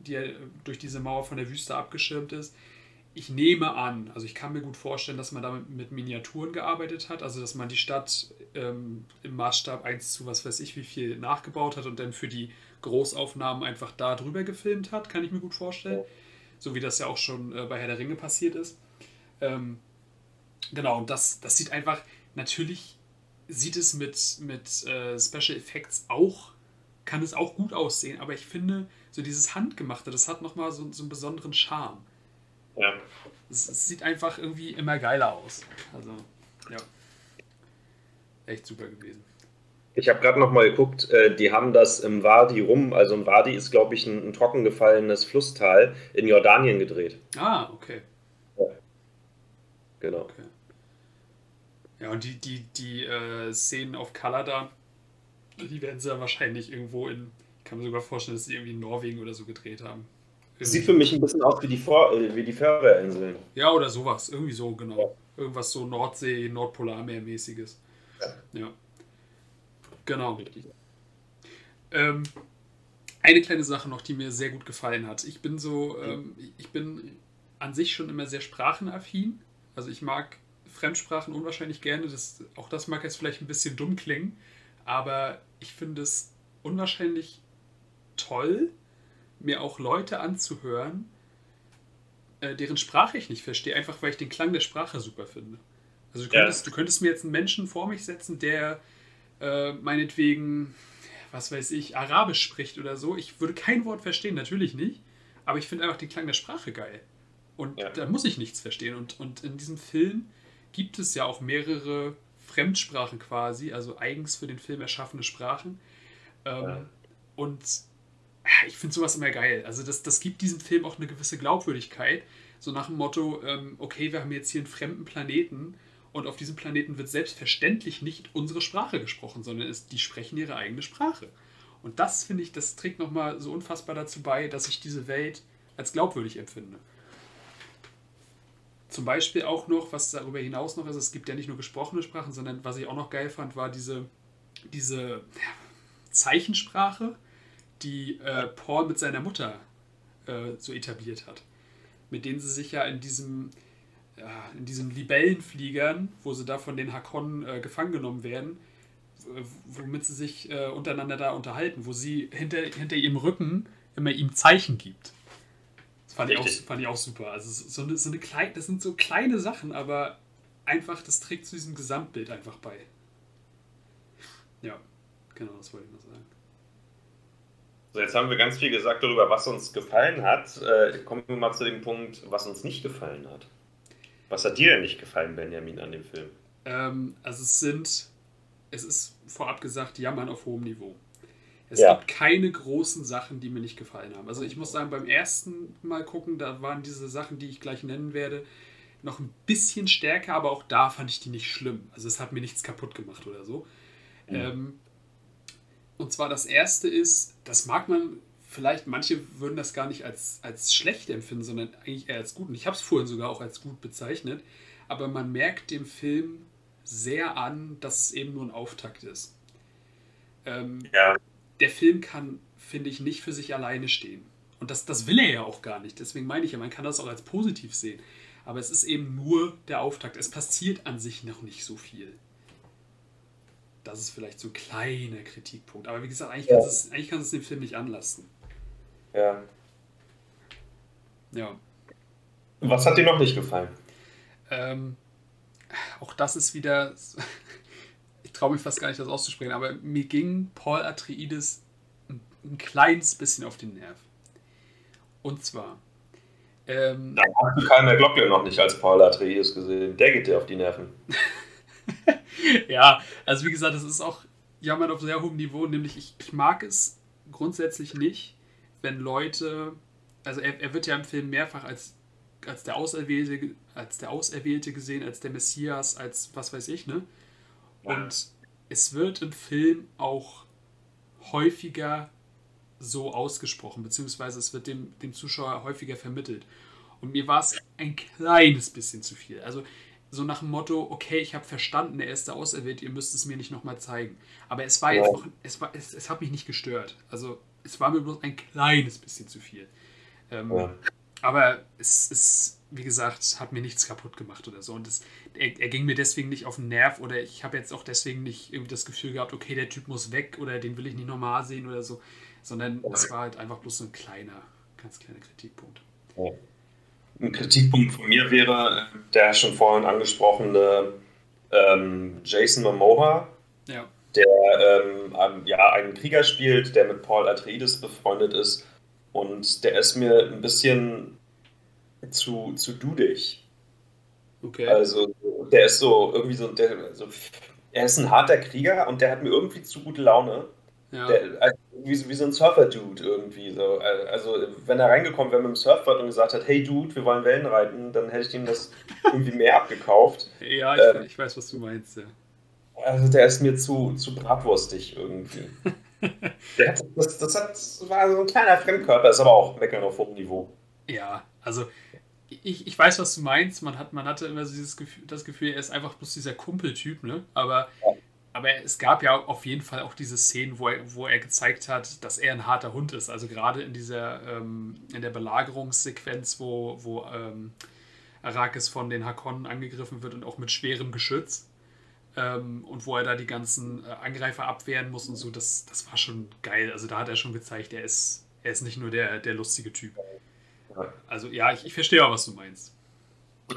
die ja durch diese Mauer von der Wüste abgeschirmt ist, ich nehme an, also ich kann mir gut vorstellen, dass man da mit Miniaturen gearbeitet hat, also dass man die Stadt ähm, im Maßstab 1 zu was weiß ich wie viel nachgebaut hat und dann für die Großaufnahmen einfach da drüber gefilmt hat, kann ich mir gut vorstellen. So wie das ja auch schon äh, bei Herr der Ringe passiert ist. Ähm, genau, und das, das sieht einfach, natürlich sieht es mit, mit äh, Special Effects auch, kann es auch gut aussehen, aber ich finde, so dieses Handgemachte, das hat nochmal so, so einen besonderen Charme. Ja. Es, es, sieht einfach irgendwie immer geiler aus. Also, ja. Echt super gewesen. Ich habe gerade noch mal geguckt, äh, die haben das im Wadi rum, also im Wadi ist, glaube ich, ein, ein trockengefallenes Flusstal in Jordanien gedreht. Ah, okay. Ja. Genau. Okay. Ja, und die, die, die äh, Szenen auf Kalada, die werden sie ja wahrscheinlich irgendwo in, ich kann mir sogar vorstellen, dass sie irgendwie in Norwegen oder so gedreht haben. Sieht für mich ein bisschen aus wie die, Vor äh, wie die Färöerinseln. Ja, oder sowas. Irgendwie so, genau. Ja. Irgendwas so Nordsee, Nordpolarmeer-mäßiges. Ja. Genau. Richtig. Ähm, eine kleine Sache noch, die mir sehr gut gefallen hat. Ich bin so, ähm, ich bin an sich schon immer sehr sprachenaffin. Also ich mag Fremdsprachen unwahrscheinlich gerne. Das, auch das mag jetzt vielleicht ein bisschen dumm klingen, aber ich finde es unwahrscheinlich toll, mir auch Leute anzuhören, äh, deren Sprache ich nicht verstehe, einfach weil ich den Klang der Sprache super finde. Also du könntest, ja. du könntest mir jetzt einen Menschen vor mich setzen, der äh, meinetwegen, was weiß ich, Arabisch spricht oder so. Ich würde kein Wort verstehen, natürlich nicht, aber ich finde einfach den Klang der Sprache geil. Und ja. da muss ich nichts verstehen. Und, und in diesem Film gibt es ja auch mehrere Fremdsprachen quasi, also eigens für den Film erschaffene Sprachen. Ähm, ja. Und ich finde sowas immer geil. Also das, das gibt diesem Film auch eine gewisse Glaubwürdigkeit. So nach dem Motto, ähm, okay, wir haben jetzt hier einen fremden Planeten und auf diesem Planeten wird selbstverständlich nicht unsere Sprache gesprochen, sondern es, die sprechen ihre eigene Sprache. Und das finde ich, das trägt nochmal so unfassbar dazu bei, dass ich diese Welt als glaubwürdig empfinde. Zum Beispiel auch noch, was darüber hinaus noch ist, es gibt ja nicht nur gesprochene Sprachen, sondern was ich auch noch geil fand, war diese, diese Zeichensprache, die äh, Paul mit seiner Mutter äh, so etabliert hat. Mit denen sie sich ja in diesem, in diesen Libellenfliegern, wo sie da von den Hakonnen äh, gefangen genommen werden, womit sie sich äh, untereinander da unterhalten, wo sie hinter, hinter ihrem Rücken immer ihm Zeichen gibt. Das fand, ich auch, fand ich auch super. Also so eine, so eine kleine, das sind so kleine Sachen, aber einfach, das trägt zu diesem Gesamtbild einfach bei. Ja, genau, das wollte ich noch sagen. So, jetzt haben wir ganz viel gesagt darüber, was uns gefallen hat. Äh, kommen wir mal zu dem Punkt, was uns nicht gefallen hat. Was hat dir denn nicht gefallen, Benjamin, an dem Film? Ähm, also es sind, es ist vorab gesagt, Jammern auf hohem Niveau. Es ja. gibt keine großen Sachen, die mir nicht gefallen haben. Also ich muss sagen, beim ersten Mal gucken, da waren diese Sachen, die ich gleich nennen werde, noch ein bisschen stärker, aber auch da fand ich die nicht schlimm. Also es hat mir nichts kaputt gemacht oder so. Mhm. Ähm, und zwar das erste ist, das mag man vielleicht, manche würden das gar nicht als, als schlecht empfinden, sondern eigentlich eher als gut. Und ich habe es vorhin sogar auch als gut bezeichnet. Aber man merkt dem Film sehr an, dass es eben nur ein Auftakt ist. Ähm, ja. Der Film kann, finde ich, nicht für sich alleine stehen. Und das, das will er ja auch gar nicht. Deswegen meine ich ja, man kann das auch als positiv sehen. Aber es ist eben nur der Auftakt. Es passiert an sich noch nicht so viel das ist vielleicht so ein kleiner Kritikpunkt. Aber wie gesagt, eigentlich, ja. kannst, es, eigentlich kannst du es dem Film nicht anlassen. Ja. Ja. Was hat dir noch nicht gefallen? Ähm, auch das ist wieder, ich traue mich fast gar nicht, das auszusprechen, aber mir ging Paul Atreides ein kleines bisschen auf den Nerv. Und zwar. Ähm, da hast du Karl Glocke noch nicht als Paul Atreides gesehen. Der geht dir auf die Nerven. ja, also wie gesagt, das ist auch Jammern auf sehr hohem Niveau. Nämlich, ich, ich mag es grundsätzlich nicht, wenn Leute. Also, er, er wird ja im Film mehrfach als, als, der Auserwählte, als der Auserwählte gesehen, als der Messias, als was weiß ich, ne? Und es wird im Film auch häufiger so ausgesprochen, beziehungsweise es wird dem, dem Zuschauer häufiger vermittelt. Und mir war es ein kleines bisschen zu viel. Also so nach dem Motto, okay, ich habe verstanden, er ist der Auserwählt, ihr müsst es mir nicht nochmal zeigen. Aber es war jetzt noch, es, war, es, es hat mich nicht gestört. Also es war mir bloß ein kleines bisschen zu viel. Ähm, ja. Aber es ist, wie gesagt, hat mir nichts kaputt gemacht oder so. Und es, er, er, ging mir deswegen nicht auf den Nerv oder ich habe jetzt auch deswegen nicht irgendwie das Gefühl gehabt, okay, der Typ muss weg oder den will ich nicht nochmal sehen oder so sondern es war halt einfach bloß so ein kleiner, ganz kleiner Kritikpunkt. Ein Kritikpunkt von mir wäre der schon vorhin angesprochene ähm, Jason Momoa, ja. Der ähm, ja, einen Krieger spielt, der mit Paul Atreides befreundet ist und der ist mir ein bisschen zu, zu dudig. Okay. Also der ist so irgendwie so, der, so, er ist ein harter Krieger und der hat mir irgendwie zu gute Laune. Ja. Der, also, wie, wie so ein Surfer-Dude irgendwie. So. Also, wenn er reingekommen wäre mit dem Surfboard und gesagt hat: Hey Dude, wir wollen Wellen reiten, dann hätte ich ihm das irgendwie mehr abgekauft. Ja, ich, ähm, ich, weiß, was du meinst. Ja. Also, der ist mir zu, zu bratwurstig irgendwie. hat, das, das, hat, war so ein kleiner Fremdkörper, ist aber auch meckern auf hohem Niveau. Ja, also. Ich, ich weiß, was du meinst. Man, hat, man hatte immer so dieses Gefühl, das Gefühl, er ist einfach bloß dieser Kumpeltyp, ne? Aber ja aber es gab ja auf jeden Fall auch diese Szenen, wo er, wo er gezeigt hat, dass er ein harter Hund ist. Also gerade in dieser ähm, in der Belagerungssequenz, wo, wo ähm, Arrakis von den Hakonnen angegriffen wird und auch mit schwerem Geschütz. Ähm, und wo er da die ganzen äh, Angreifer abwehren muss und so, das, das war schon geil. Also da hat er schon gezeigt, er ist, er ist nicht nur der, der lustige Typ. Also ja, ich, ich verstehe auch, was du meinst.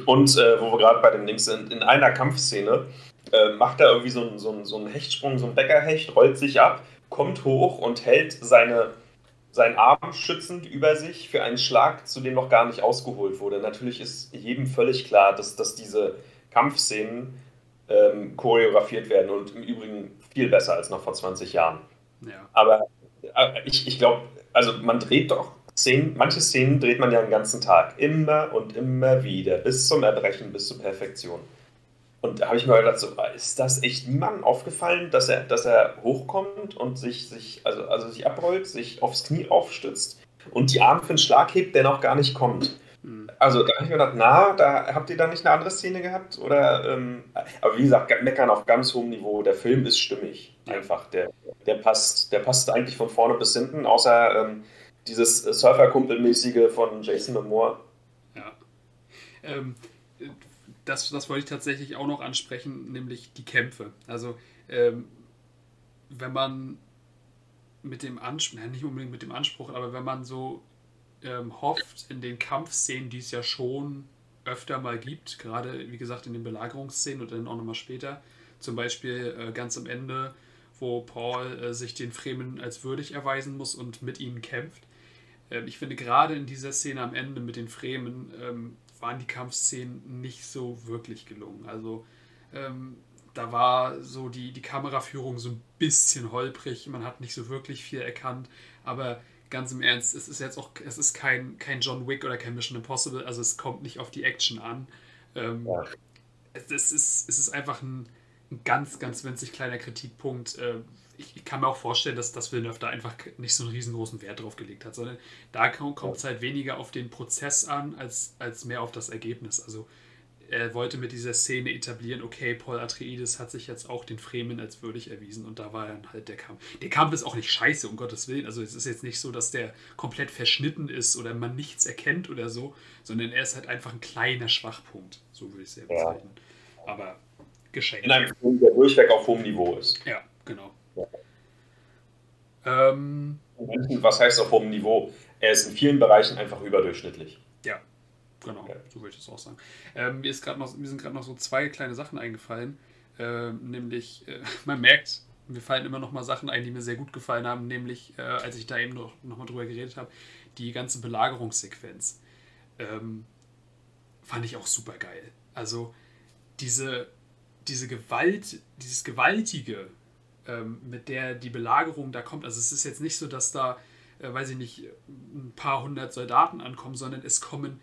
Und äh, wo wir gerade bei dem Ding sind, in einer Kampfszene äh, macht er irgendwie so einen, so, einen, so einen Hechtsprung, so einen Bäckerhecht, rollt sich ab, kommt hoch und hält seine, seinen Arm schützend über sich für einen Schlag, zu dem noch gar nicht ausgeholt wurde. Natürlich ist jedem völlig klar, dass, dass diese Kampfszenen ähm, choreografiert werden und im Übrigen viel besser als noch vor 20 Jahren. Ja. Aber äh, ich, ich glaube, also man dreht doch Szenen, manche Szenen dreht man ja den ganzen Tag, immer und immer wieder, bis zum Erbrechen, bis zur Perfektion. Und da habe ich mir gedacht, so, ist das echt niemandem aufgefallen, dass er, dass er hochkommt und sich, sich, also, also sich abrollt, sich aufs Knie aufstützt und die Arme für einen Schlag hebt, der noch gar nicht kommt? Also da habe ich mir gedacht, na, da habt ihr da nicht eine andere Szene gehabt? Oder, ähm, aber wie gesagt, meckern auf ganz hohem Niveau. Der Film ist stimmig. Einfach. Der, der passt, der passt eigentlich von vorne bis hinten, außer ähm, dieses Surferkumpelmäßige von Jason Momoa. Ja. Ähm, das, das wollte ich tatsächlich auch noch ansprechen, nämlich die Kämpfe. Also, ähm, wenn man mit dem Anspruch, nicht unbedingt mit dem Anspruch, aber wenn man so ähm, hofft, in den Kampfszenen, die es ja schon öfter mal gibt, gerade wie gesagt in den Belagerungsszenen und dann auch nochmal später, zum Beispiel äh, ganz am Ende, wo Paul äh, sich den Fremen als würdig erweisen muss und mit ihnen kämpft. Äh, ich finde gerade in dieser Szene am Ende mit den Fremen ähm, waren die Kampfszenen nicht so wirklich gelungen. Also ähm, da war so die, die Kameraführung so ein bisschen holprig, man hat nicht so wirklich viel erkannt, aber ganz im Ernst, es ist jetzt auch, es ist kein, kein John Wick oder kein Mission Impossible, also es kommt nicht auf die Action an. Ähm, ja. es, ist, es ist einfach ein, ein ganz, ganz winzig kleiner Kritikpunkt, äh, ich, ich, kann mir auch vorstellen, dass, dass Villeneuve da einfach nicht so einen riesengroßen Wert drauf gelegt hat, sondern da kommt es halt weniger auf den Prozess an, als, als mehr auf das Ergebnis. Also er wollte mit dieser Szene etablieren, okay, Paul Atreides hat sich jetzt auch den Fremen als würdig erwiesen und da war dann halt der Kampf. Der Kampf ist auch nicht scheiße, um Gottes Willen. Also es ist jetzt nicht so, dass der komplett verschnitten ist oder man nichts erkennt oder so, sondern er ist halt einfach ein kleiner Schwachpunkt, so würde ich es sehr bezeichnen. Ja. Aber geschenkt. In einem Film, der durchweg auf hohem Niveau ist. Ja, genau. Ähm, Was heißt auf hohem Niveau? Er ist in vielen Bereichen einfach überdurchschnittlich. Genau, ja. so würde ich das auch sagen. Ähm, mir, ist noch, mir sind gerade noch so zwei kleine Sachen eingefallen. Ähm, nämlich, äh, man merkt mir fallen immer noch mal Sachen ein, die mir sehr gut gefallen haben, nämlich, äh, als ich da eben noch, noch mal drüber geredet habe, die ganze Belagerungssequenz. Ähm, fand ich auch super geil. Also diese, diese Gewalt, dieses Gewaltige, ähm, mit der die Belagerung da kommt. Also es ist jetzt nicht so, dass da, äh, weiß ich nicht, ein paar hundert Soldaten ankommen, sondern es kommen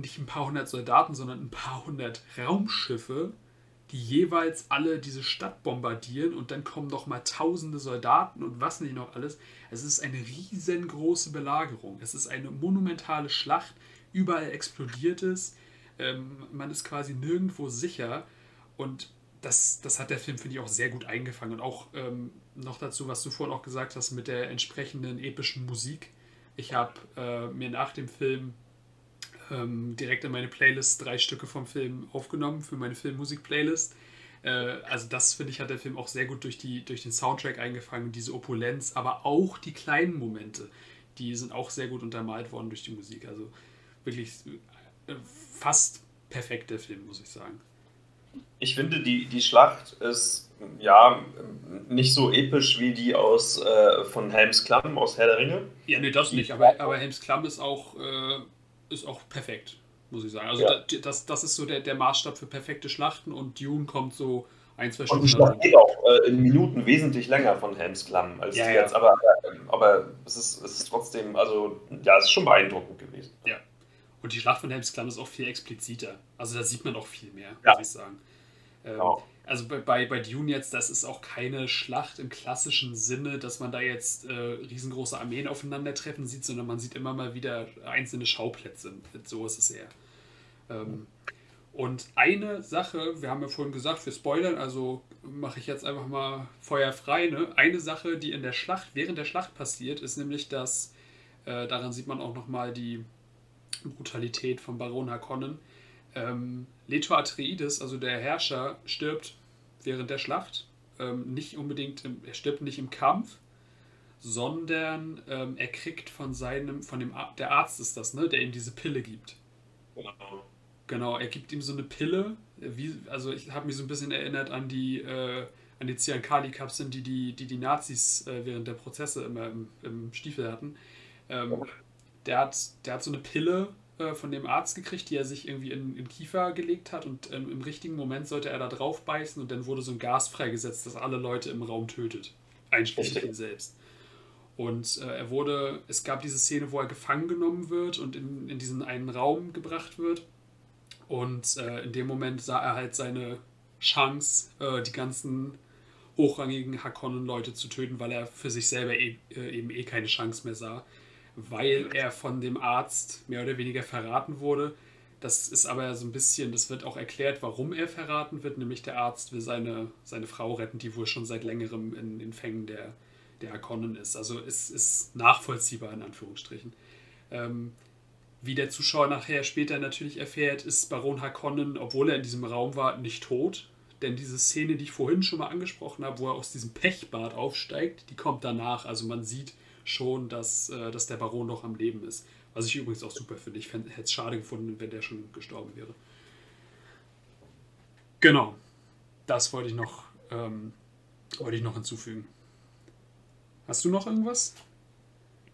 nicht ein paar hundert Soldaten, sondern ein paar hundert Raumschiffe, die jeweils alle diese Stadt bombardieren und dann kommen noch mal tausende Soldaten und was nicht noch alles. Es ist eine riesengroße Belagerung. Es ist eine monumentale Schlacht. Überall explodiert es. Ähm, man ist quasi nirgendwo sicher. Und das, das hat der Film, finde ich, auch sehr gut eingefangen. Und auch ähm, noch dazu, was du vorhin auch gesagt hast, mit der entsprechenden epischen Musik. Ich habe äh, mir nach dem Film ähm, direkt in meine Playlist drei Stücke vom Film aufgenommen für meine Filmmusik-Playlist. Äh, also das finde ich hat der Film auch sehr gut durch, die, durch den Soundtrack eingefangen, diese Opulenz, aber auch die kleinen Momente, die sind auch sehr gut untermalt worden durch die Musik. Also wirklich äh, fast perfekt der Film, muss ich sagen. Ich finde, die, die Schlacht ist ja nicht so episch wie die aus äh, von Helms Klamm aus Herr der Ringe. Ja, nee, das nicht, aber, aber Helms Klamm ist auch äh, ist auch perfekt, muss ich sagen. Also ja. das, das ist so der, der Maßstab für perfekte Schlachten und Dune kommt so ein, zwei Stunden. Und die Schlacht geht auch äh, in Minuten wesentlich länger von Helms Klamm als ja, ja. jetzt, aber, aber es, ist, es ist trotzdem, also ja, es ist schon beeindruckend gewesen. Ja. Und die Schlacht von Helms Klamm ist auch viel expliziter. Also da sieht man auch viel mehr, muss ich sagen. Ähm, genau also bei, bei, Dune jetzt, das ist auch keine Schlacht im klassischen Sinne, dass man da jetzt äh, riesengroße Armeen aufeinandertreffen sieht, sondern man sieht immer mal wieder einzelne Schauplätze. So ist es eher. Ähm, und eine Sache, wir haben ja vorhin gesagt, wir spoilern, also mache ich jetzt einfach mal Feuer frei. Ne? Eine Sache, die in der Schlacht, während der Schlacht passiert, ist nämlich, dass, äh, daran sieht man auch nochmal die Brutalität von Baron Harkonnen, ähm, Leto Atreides, also der Herrscher, stirbt während der Schlacht. Ähm, nicht unbedingt, im, er stirbt nicht im Kampf, sondern ähm, er kriegt von seinem, von dem, der Arzt ist das, ne, der ihm diese Pille gibt. Genau. Genau, er gibt ihm so eine Pille, wie, also ich habe mich so ein bisschen erinnert an die, äh, an die Ziankali-Kapseln, die die, die, die Nazis äh, während der Prozesse immer im, im Stiefel hatten. Ähm, der, hat, der hat so eine Pille, äh, von dem Arzt gekriegt, die er sich irgendwie in, in Kiefer gelegt hat und ähm, im richtigen Moment sollte er da drauf beißen und dann wurde so ein Gas freigesetzt, das alle Leute im Raum tötet, einschließlich ihn selbst. Und äh, er wurde, es gab diese Szene, wo er gefangen genommen wird und in, in diesen einen Raum gebracht wird. Und äh, in dem Moment sah er halt seine Chance, äh, die ganzen hochrangigen Hakonnen-Leute zu töten, weil er für sich selber e eben eh keine Chance mehr sah weil er von dem Arzt mehr oder weniger verraten wurde. Das ist aber so ein bisschen, das wird auch erklärt, warum er verraten wird, nämlich der Arzt will seine, seine Frau retten, die wohl schon seit längerem in den Fängen der, der Harkonnen ist. Also es ist nachvollziehbar in Anführungsstrichen. Ähm, wie der Zuschauer nachher später natürlich erfährt, ist Baron Harkonnen, obwohl er in diesem Raum war, nicht tot. Denn diese Szene, die ich vorhin schon mal angesprochen habe, wo er aus diesem Pechbad aufsteigt, die kommt danach. Also man sieht, schon, dass, äh, dass der Baron noch am Leben ist. Was ich übrigens auch super finde. Ich hätte es schade gefunden, wenn der schon gestorben wäre. Genau. Das wollte ich noch, ähm, wollte ich noch hinzufügen. Hast du noch irgendwas?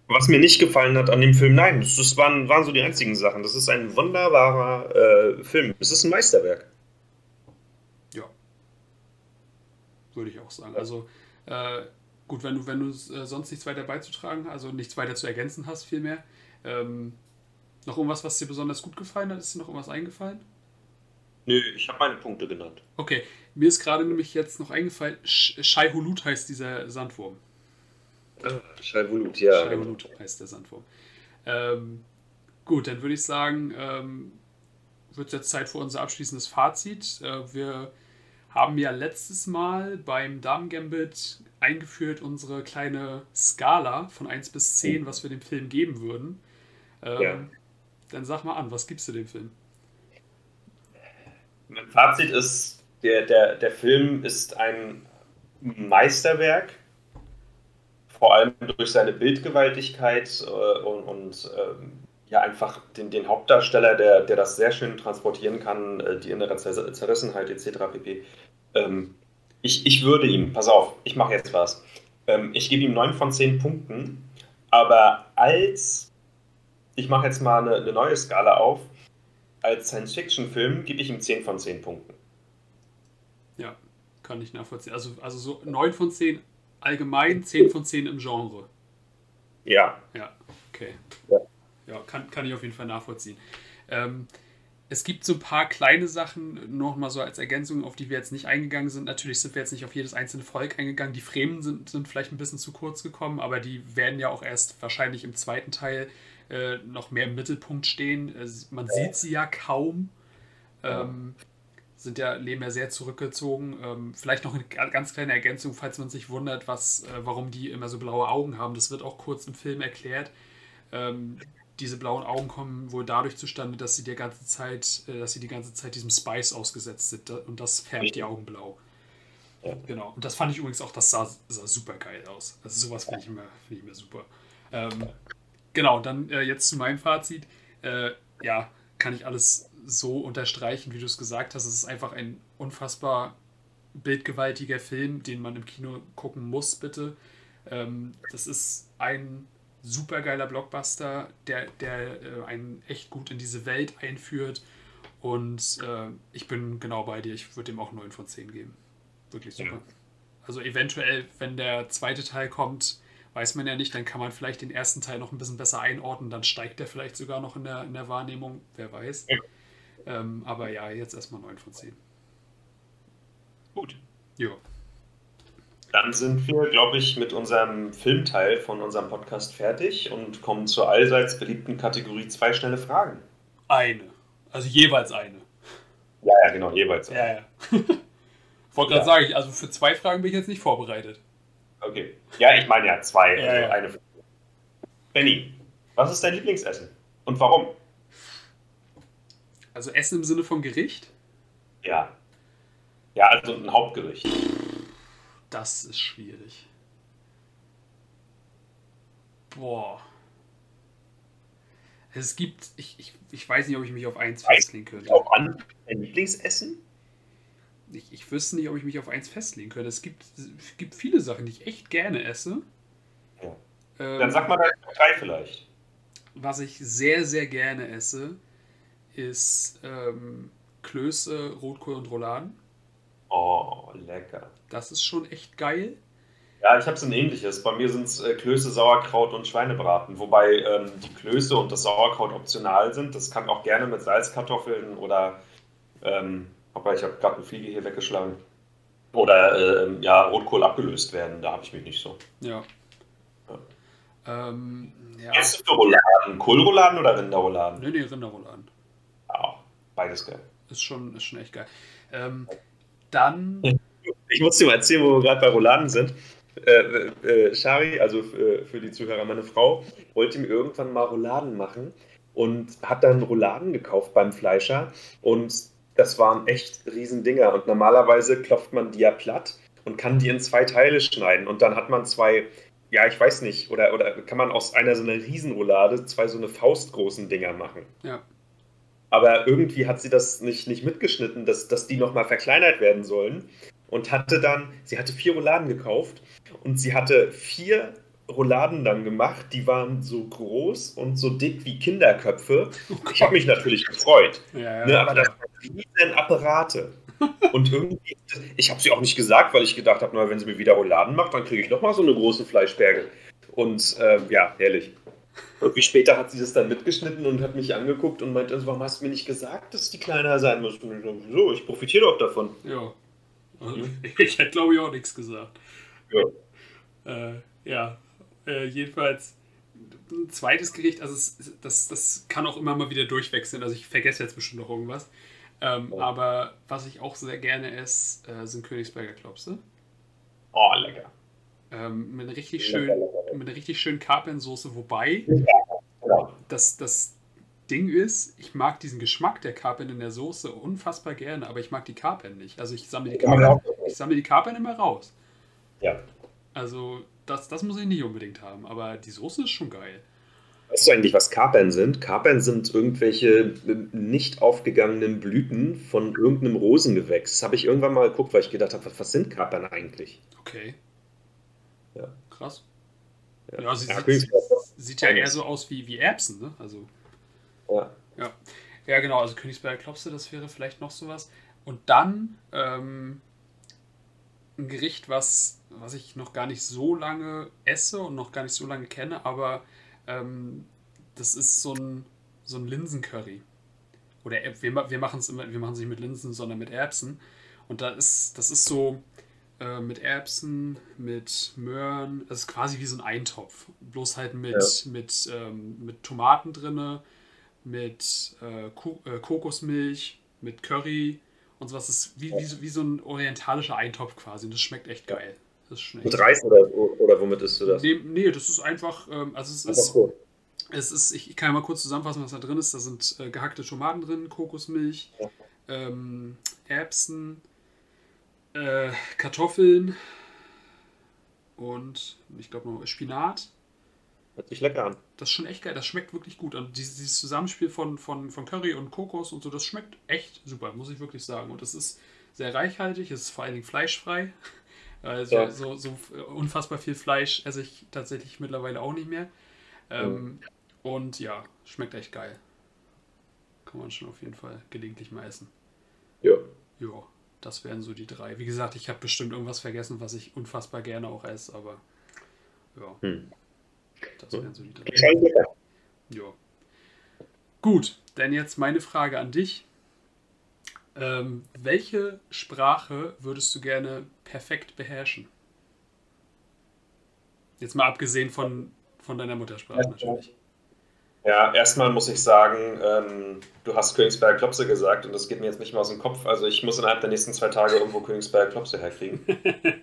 Was mir nicht gefallen hat an dem Film, nein, das waren, waren so die einzigen Sachen. Das ist ein wunderbarer äh, Film. Es ist ein Meisterwerk. Ja. Würde ich auch sagen. Also, äh, Gut, wenn du, wenn du äh, sonst nichts weiter beizutragen, also nichts weiter zu ergänzen hast, vielmehr. Ähm, noch irgendwas, was dir besonders gut gefallen hat? Ist dir noch irgendwas eingefallen? Nö, ich habe meine Punkte genannt. Okay, mir ist gerade nämlich jetzt noch eingefallen, Shai Hulut heißt dieser Sandwurm. Ah, Shai Hulut, ja. Shai Hulut heißt der Sandwurm. Ähm, gut, dann würde ich sagen, ähm, wird es jetzt Zeit für unser abschließendes Fazit. Äh, wir haben ja letztes Mal beim Damen Gambit eingeführt unsere kleine Skala von 1 bis 10, was wir dem Film geben würden. Ähm, ja. Dann sag mal an, was gibst du dem Film? Mein Fazit ist, der, der, der Film ist ein Meisterwerk, vor allem durch seine Bildgewaltigkeit äh, und, und äh, ja einfach den, den Hauptdarsteller, der, der das sehr schön transportieren kann, äh, die innere Zerrissenheit etc. pp. Ähm, Ich, ich würde ihm, pass auf, ich mache jetzt was. Ähm, ich gebe ihm 9 von 10 Punkten, aber als, ich mache jetzt mal eine, eine neue Skala auf, als Science-Fiction-Film gebe ich ihm 10 von 10 Punkten. Ja, kann ich nachvollziehen. Also, also so 9 von 10 allgemein, 10 von 10 im Genre. Ja. Ja, okay. Ja, ja kann, kann ich auf jeden Fall nachvollziehen. Ähm, es gibt so ein paar kleine Sachen, nochmal so als Ergänzung, auf die wir jetzt nicht eingegangen sind. Natürlich sind wir jetzt nicht auf jedes einzelne Volk eingegangen. Die Fremen sind, sind vielleicht ein bisschen zu kurz gekommen, aber die werden ja auch erst wahrscheinlich im zweiten Teil äh, noch mehr im Mittelpunkt stehen. Äh, man sieht sie ja kaum. Ähm, sind ja, leben ja sehr zurückgezogen. Ähm, vielleicht noch eine ganz kleine Ergänzung, falls man sich wundert, was, äh, warum die immer so blaue Augen haben. Das wird auch kurz im Film erklärt. Ähm, diese blauen Augen kommen wohl dadurch zustande, dass sie die ganze Zeit, äh, dass sie die ganze Zeit diesem Spice ausgesetzt sind und das färbt die Augen blau. Ja. Genau. Und das fand ich übrigens auch, das sah, sah super geil aus. Also sowas finde ich, immer, find ich immer super. Ähm, genau, dann äh, jetzt zu meinem Fazit. Äh, ja, kann ich alles so unterstreichen, wie du es gesagt hast. Es ist einfach ein unfassbar bildgewaltiger Film, den man im Kino gucken muss, bitte. Ähm, das ist ein super geiler Blockbuster, der, der äh, einen echt gut in diese Welt einführt. Und äh, ich bin genau bei dir. Ich würde dem auch 9 von 10 geben. Wirklich super. Ja. Also eventuell, wenn der zweite Teil kommt, weiß man ja nicht, dann kann man vielleicht den ersten Teil noch ein bisschen besser einordnen. Dann steigt der vielleicht sogar noch in der, in der Wahrnehmung. Wer weiß. Ja. Ähm, aber ja, jetzt erstmal 9 von 10. Gut. Ja. Dann sind wir, glaube ich, mit unserem Filmteil von unserem Podcast fertig und kommen zur allseits beliebten Kategorie zwei schnelle Fragen. Eine. Also jeweils eine. Ja, ja, genau, jeweils eine. Ja, ja. Wollte gerade sagen, also für zwei Fragen bin ich jetzt nicht vorbereitet. Okay. Ja, ich meine ja zwei. Ja, also ja. eine. Benny, was ist dein Lieblingsessen und warum? Also Essen im Sinne von Gericht? Ja. Ja, also ein Hauptgericht. Das ist schwierig. Boah. Es gibt, ich, ich, ich weiß nicht, ob ich mich auf eins festlegen könnte. Auch an dein Lieblingsessen? Ich, ich wüsste nicht, ob ich mich auf eins festlegen könnte. Es gibt, es gibt viele Sachen, die ich echt gerne esse. Ja. Ähm, Dann sag mal drei vielleicht. Was ich sehr, sehr gerne esse, ist ähm, Klöße, Rotkohl und Rouladen. Oh, lecker. Das ist schon echt geil. Ja, ich habe es ein ähnliches. Bei mir sind es äh, Klöße, Sauerkraut und Schweinebraten. Wobei ähm, die Klöße und das Sauerkraut optional sind. Das kann auch gerne mit Salzkartoffeln oder. Ähm, aber ich habe gerade eine Fliege hier weggeschlagen. Oder äh, ja, Rotkohl abgelöst werden. Da habe ich mich nicht so. Ja. ja. Ähm, ja. Essen für Rouladen? Kohlrouladen oder Rinderrouladen? Nee, nee, Rinderrouladen. Ja, beides geil. Ist schon, ist schon echt geil. Ähm, dann. Ich muss dir mal erzählen, wo wir gerade bei Rouladen sind. Äh, äh, Shari, also äh, für die Zuhörer, meine Frau, wollte mir irgendwann mal Rouladen machen und hat dann Rouladen gekauft beim Fleischer und das waren echt Riesendinger und normalerweise klopft man die ja platt und kann die in zwei Teile schneiden und dann hat man zwei, ja, ich weiß nicht, oder, oder kann man aus einer so einer Riesenroulade zwei so eine faustgroßen Dinger machen. Ja. Aber irgendwie hat sie das nicht, nicht mitgeschnitten, dass, dass die nochmal verkleinert werden sollen. Und hatte dann, sie hatte vier Rouladen gekauft und sie hatte vier Rouladen dann gemacht, die waren so groß und so dick wie Kinderköpfe. Oh ich habe mich natürlich gefreut. Ja, ne, aber das waren riesen Apparate. Und irgendwie, ich habe sie auch nicht gesagt, weil ich gedacht habe, wenn sie mir wieder Rouladen macht, dann kriege ich nochmal so eine große Fleischberge. Und äh, ja, herrlich. Irgendwie später hat sie das dann mitgeschnitten und hat mich angeguckt und meinte, also, warum hast du mir nicht gesagt, dass die kleiner sein muss? so, ich profitiere doch davon. Ja. Also, ich hätte, glaube ich, auch nichts gesagt. Ja. Äh, ja. Äh, jedenfalls ein zweites Gericht, also es, das, das kann auch immer mal wieder durchwechseln. Also ich vergesse jetzt bestimmt noch irgendwas. Ähm, oh. Aber was ich auch sehr gerne esse, äh, sind Königsberger Klopse. Oh, lecker. Ähm, mit, richtig schön, mit einer richtig schönen Kapernsoße, wobei das, das Ding ist, ich mag diesen Geschmack der Kapern in der Soße unfassbar gerne, aber ich mag die Kapern nicht. Also ich sammle die Kapern, ich sammle die Kapern immer raus. Ja. Also das, das muss ich nicht unbedingt haben, aber die Soße ist schon geil. Weißt du eigentlich, was Kapern sind? Kapern sind irgendwelche nicht aufgegangenen Blüten von irgendeinem Rosengewächs. Das habe ich irgendwann mal geguckt, weil ich gedacht habe, was, was sind Kapern eigentlich? Okay. Ja. Krass. Ja, sie Ja, sieht, sieht ja eher so aus wie, wie Erbsen, ne? Also, ja. ja. Ja, genau, also Königsberger Klopse, das wäre vielleicht noch sowas. Und dann ähm, ein Gericht, was, was ich noch gar nicht so lange esse und noch gar nicht so lange kenne, aber ähm, das ist so ein, so ein Linsencurry. Oder Erbs- wir, wir machen es immer, wir machen es nicht mit Linsen, sondern mit Erbsen. Und da ist, das ist so äh, mit Erbsen, mit Möhren, das ist quasi wie so ein Eintopf. Bloß halt mit, Ja. mit, ähm, mit Tomaten drinne, mit äh, Ko äh, Kokosmilch, mit Curry und sowas. Das ist wie, wie, so- wie so ein orientalischer Eintopf quasi. Und das schmeckt echt geil. Das ist Mit Reis oder, oder womit isst du das? Nee, nee, das ist einfach, ähm, also es ist, so. es ist, ich kann ja mal kurz zusammenfassen, was da drin ist. Da sind äh, gehackte Tomaten drin, Kokosmilch, Ja. ähm, Erbsen, äh, Kartoffeln und ich glaube noch Spinat. Hört sich lecker an. Das ist schon echt geil, das schmeckt wirklich gut. Und dieses, dieses Zusammenspiel von, von, von Curry und Kokos und so, das schmeckt echt super, muss ich wirklich sagen. Und es ist sehr reichhaltig, es ist vor allen Dingen fleischfrei. Also Ja. so, so unfassbar viel Fleisch esse ich tatsächlich mittlerweile auch nicht mehr. Ähm, Und ja, schmeckt echt geil. Kann man schon auf jeden Fall gelegentlich mal essen. Ja. Ja, das wären so die drei. Wie gesagt, ich habe bestimmt irgendwas vergessen, was ich unfassbar gerne auch esse, aber ja, Hm. das wären so die drei. Ja. Gut, dann jetzt meine Frage an dich. Ähm, welche Sprache würdest du gerne perfekt beherrschen? Jetzt mal abgesehen von, von deiner Muttersprache Ja, natürlich. Ja, erstmal muss ich sagen, ähm, du hast Königsberger Klopse gesagt und das geht mir jetzt nicht mehr aus dem Kopf. Also ich muss innerhalb der nächsten zwei Tage irgendwo Königsberger Klopse herkriegen.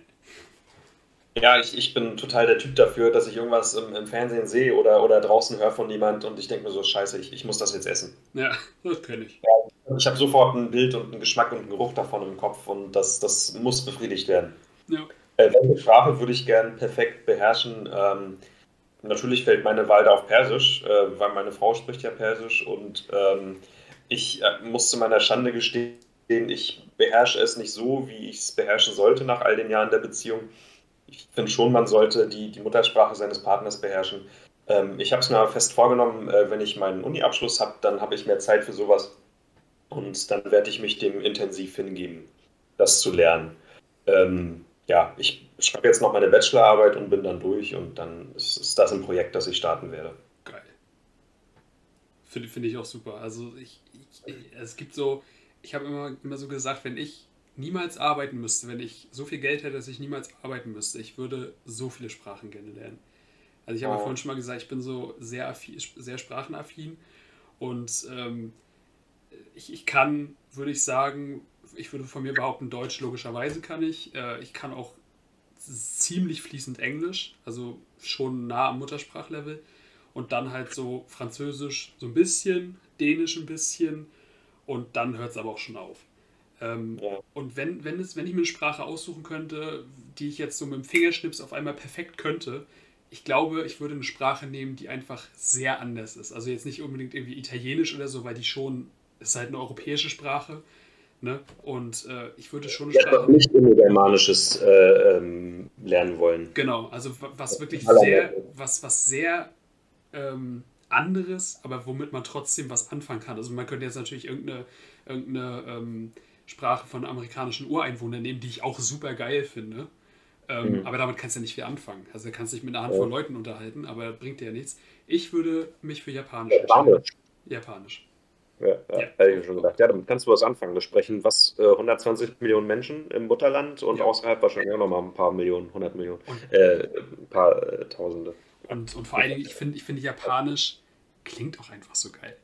ja, ich, ich bin total der Typ dafür, dass ich irgendwas im, im Fernsehen sehe oder, oder draußen höre von jemand und ich denke mir so, scheiße, ich, ich muss das jetzt essen. Ja, das kenne ich. Ich habe sofort ein Bild und einen Geschmack und einen Geruch davon im Kopf und das, das muss befriedigt werden. Ja. Äh, welche Sprache würde ich gern perfekt beherrschen? Ähm, natürlich fällt meine Wahl da auf Persisch, äh, weil meine Frau spricht ja Persisch und ähm, ich äh, muss zu meiner Schande gestehen, ich beherrsche es nicht so, wie ich es beherrschen sollte nach all den Jahren der Beziehung. Ich finde schon, man sollte die, die Muttersprache seines Partners beherrschen. Ähm, ich habe es mir fest vorgenommen, äh, wenn ich meinen Uni-Abschluss habe, dann habe ich mehr Zeit für sowas und dann werde ich mich dem intensiv hingeben, das zu lernen. Ähm, ja, ich schreibe jetzt noch meine Bachelorarbeit und bin dann durch und dann ist, ist das ein Projekt, das ich starten werde. Geil. Finde finde ich auch super. Also ich, ich, es gibt so, ich habe immer, immer so gesagt, wenn ich niemals arbeiten müsste, wenn ich so viel Geld hätte, dass ich niemals arbeiten müsste, ich würde so viele Sprachen gerne lernen. Also ich habe ja Oh. vorhin schon mal gesagt, ich bin so sehr, sehr sprachenaffin und ähm, ich, ich kann, würde ich sagen, ich würde von mir behaupten, Deutsch logischerweise kann ich. Äh, ich kann auch ziemlich fließend Englisch, also schon nah am Muttersprachlevel. Und dann halt so Französisch so ein bisschen, Dänisch ein bisschen und dann hört es aber auch schon auf. Ähm, Ja. Und wenn, wenn, es, wenn ich mir eine Sprache aussuchen könnte, die ich jetzt so mit dem Fingerschnips auf einmal perfekt könnte, ich glaube, ich würde eine Sprache nehmen, die einfach sehr anders ist. Also jetzt nicht unbedingt irgendwie Italienisch oder so, weil die schon, ist halt eine europäische Sprache. Ne? Und äh, ich würde schon Ich Sprache. nicht Indogermanisches äh, ähm, lernen wollen. Genau, also wa- was wirklich sehr, was, was sehr ähm, anderes, aber womit man trotzdem was anfangen kann. Also man könnte jetzt natürlich irgendeine, irgendeine ähm, Sprache von amerikanischen Ureinwohnern nehmen, die ich auch super geil finde. Ähm, Mhm. Aber damit kannst du ja nicht viel anfangen. Also du kannst dich mit einer Handvoll Ja. Leuten unterhalten, aber bringt dir ja nichts. Ich würde mich für Japanisch Japanisch. Japanisch. Ja, ja, hätte ich mir schon gedacht. Ja, damit kannst du was anfangen. Das sprechen was äh, 120 Millionen Menschen im Mutterland und Ja. außerhalb wahrscheinlich auch nochmal ein paar Millionen, 100 Millionen, Und, äh, ein paar äh, Tausende. und, und vor allen Dingen, ich finde, ich finde Japanisch klingt auch einfach so geil.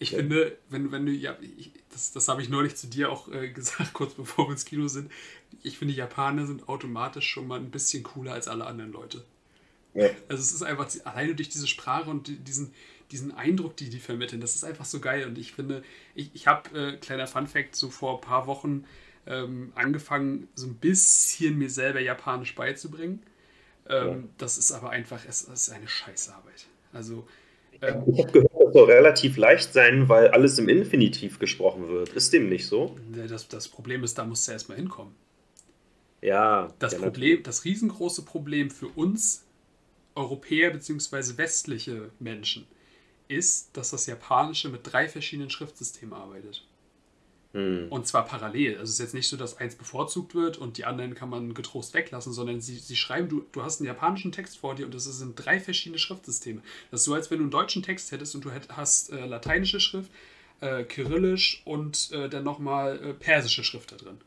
Ich Ja. finde, wenn, wenn du, ja, ich, das, das habe ich neulich zu dir auch äh, gesagt, kurz bevor wir ins Kino sind. Ich finde, Japaner sind automatisch schon mal ein bisschen cooler als alle anderen Leute. Ja. Also es ist einfach, alleine durch diese Sprache und die- diesen, diesen Eindruck, die die vermitteln, das ist einfach so geil. Und ich finde, ich, ich habe, äh, kleiner Fun-Fact, so vor ein paar Wochen ähm, angefangen, so ein bisschen mir selber Japanisch beizubringen. Ähm, Ja. Das ist aber einfach, es ist eine Scheißarbeit. Also Ähm, ich habe gehört, das soll relativ leicht sein, weil alles im Infinitiv gesprochen wird. Ist dem nicht so? Das, das Problem ist, da musst du erstmal hinkommen. Ja. Das Problem, das riesengroße Problem für uns Europäer bzw. westliche Menschen ist, dass das Japanische mit drei verschiedenen Schriftsystemen arbeitet. Hm. Und zwar parallel. Also es ist jetzt nicht so, dass eins bevorzugt wird und die anderen kann man getrost weglassen, sondern sie, sie schreiben, du, du hast einen japanischen Text vor dir und das sind drei verschiedene Schriftsysteme. Das ist so, als wenn du einen deutschen Text hättest und du hätt, hast äh, lateinische Schrift, äh, kyrillisch und äh, dann nochmal äh, persische Schrift da drin.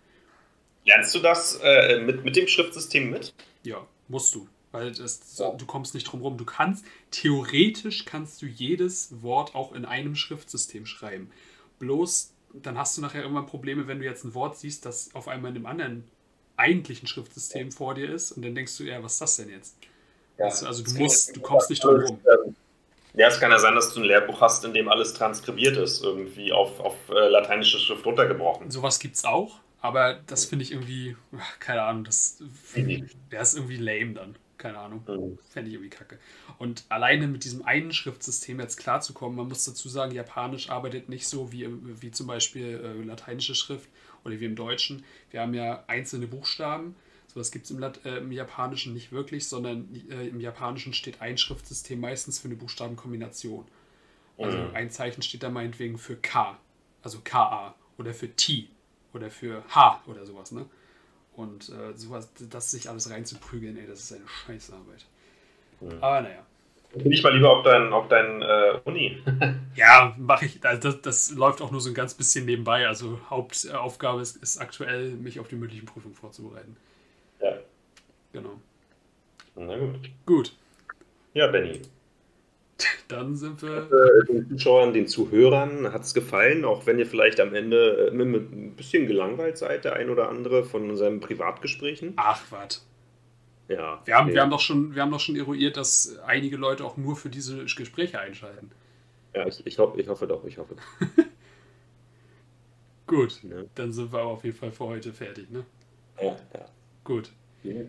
Lernst du das äh, mit, mit dem Schriftsystem mit? Ja, musst du. Weil das, ja. du kommst nicht drum rum. Du kannst, theoretisch kannst du jedes Wort auch in einem Schriftsystem schreiben. Bloß dann hast du nachher irgendwann Probleme, wenn du jetzt ein Wort siehst, das auf einmal in einem anderen eigentlichen Schriftsystem vor dir ist und dann denkst du, ja, was ist das denn jetzt? Ja, also, also du musst, du kommst nicht drum rum. Ja, es kann ja sein, dass du ein Lehrbuch hast, in dem alles transkribiert ist, irgendwie auf, auf äh, lateinische Schrift runtergebrochen. Sowas gibt es auch, aber das finde ich irgendwie, keine Ahnung, das, ist irgendwie lame dann keine Ahnung. Mhm. Fände ich irgendwie kacke. Und alleine mit diesem einen Schriftsystem jetzt klarzukommen, man muss dazu sagen, Japanisch arbeitet nicht so wie, wie zum Beispiel äh, lateinische Schrift oder wie im Deutschen. Wir haben ja einzelne Buchstaben. So was gibt es im, äh, im, Japanischen nicht wirklich, sondern äh, im Japanischen steht ein Schriftsystem meistens für eine Buchstabenkombination. Also mhm. ein Zeichen steht da meinetwegen für K, also KA, oder für T oder für H oder sowas, ne? Und äh, sowas, das sich alles reinzuprügeln, ey, das ist eine Scheißarbeit. Mhm. Aber naja. Bin ich mal lieber auf dein, auf dein äh, Uni. ja, mache ich. Also das, das läuft auch nur so ein ganz bisschen nebenbei. Also Hauptaufgabe ist, ist aktuell, mich auf die mündlichen Prüfungen vorzubereiten. Ja. Genau. Na gut. Gut. Ja, Benny. Dann sind wir. Äh, den Zuschauern, den Zuhörern hat es gefallen, auch wenn ihr vielleicht am Ende äh, ein bisschen gelangweilt seid, der ein oder andere von unseren Privatgesprächen. Ach, was. Ja. Wir haben, nee. wir, haben doch schon, wir haben doch schon eruiert, dass einige Leute auch nur für diese Gespräche einschalten. Ja, ich, ich, ho ich hoffe doch, ich hoffe. Gut, ne? dann sind wir aber auf jeden Fall für heute fertig, ne? Ja, ja. Gut.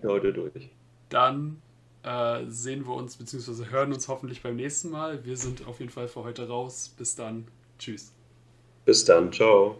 Heute durch. Dann äh, sehen wir uns bzw. hören uns hoffentlich beim nächsten Mal. Wir sind auf jeden Fall für heute raus. Bis dann. Tschüss. Bis dann. Ciao.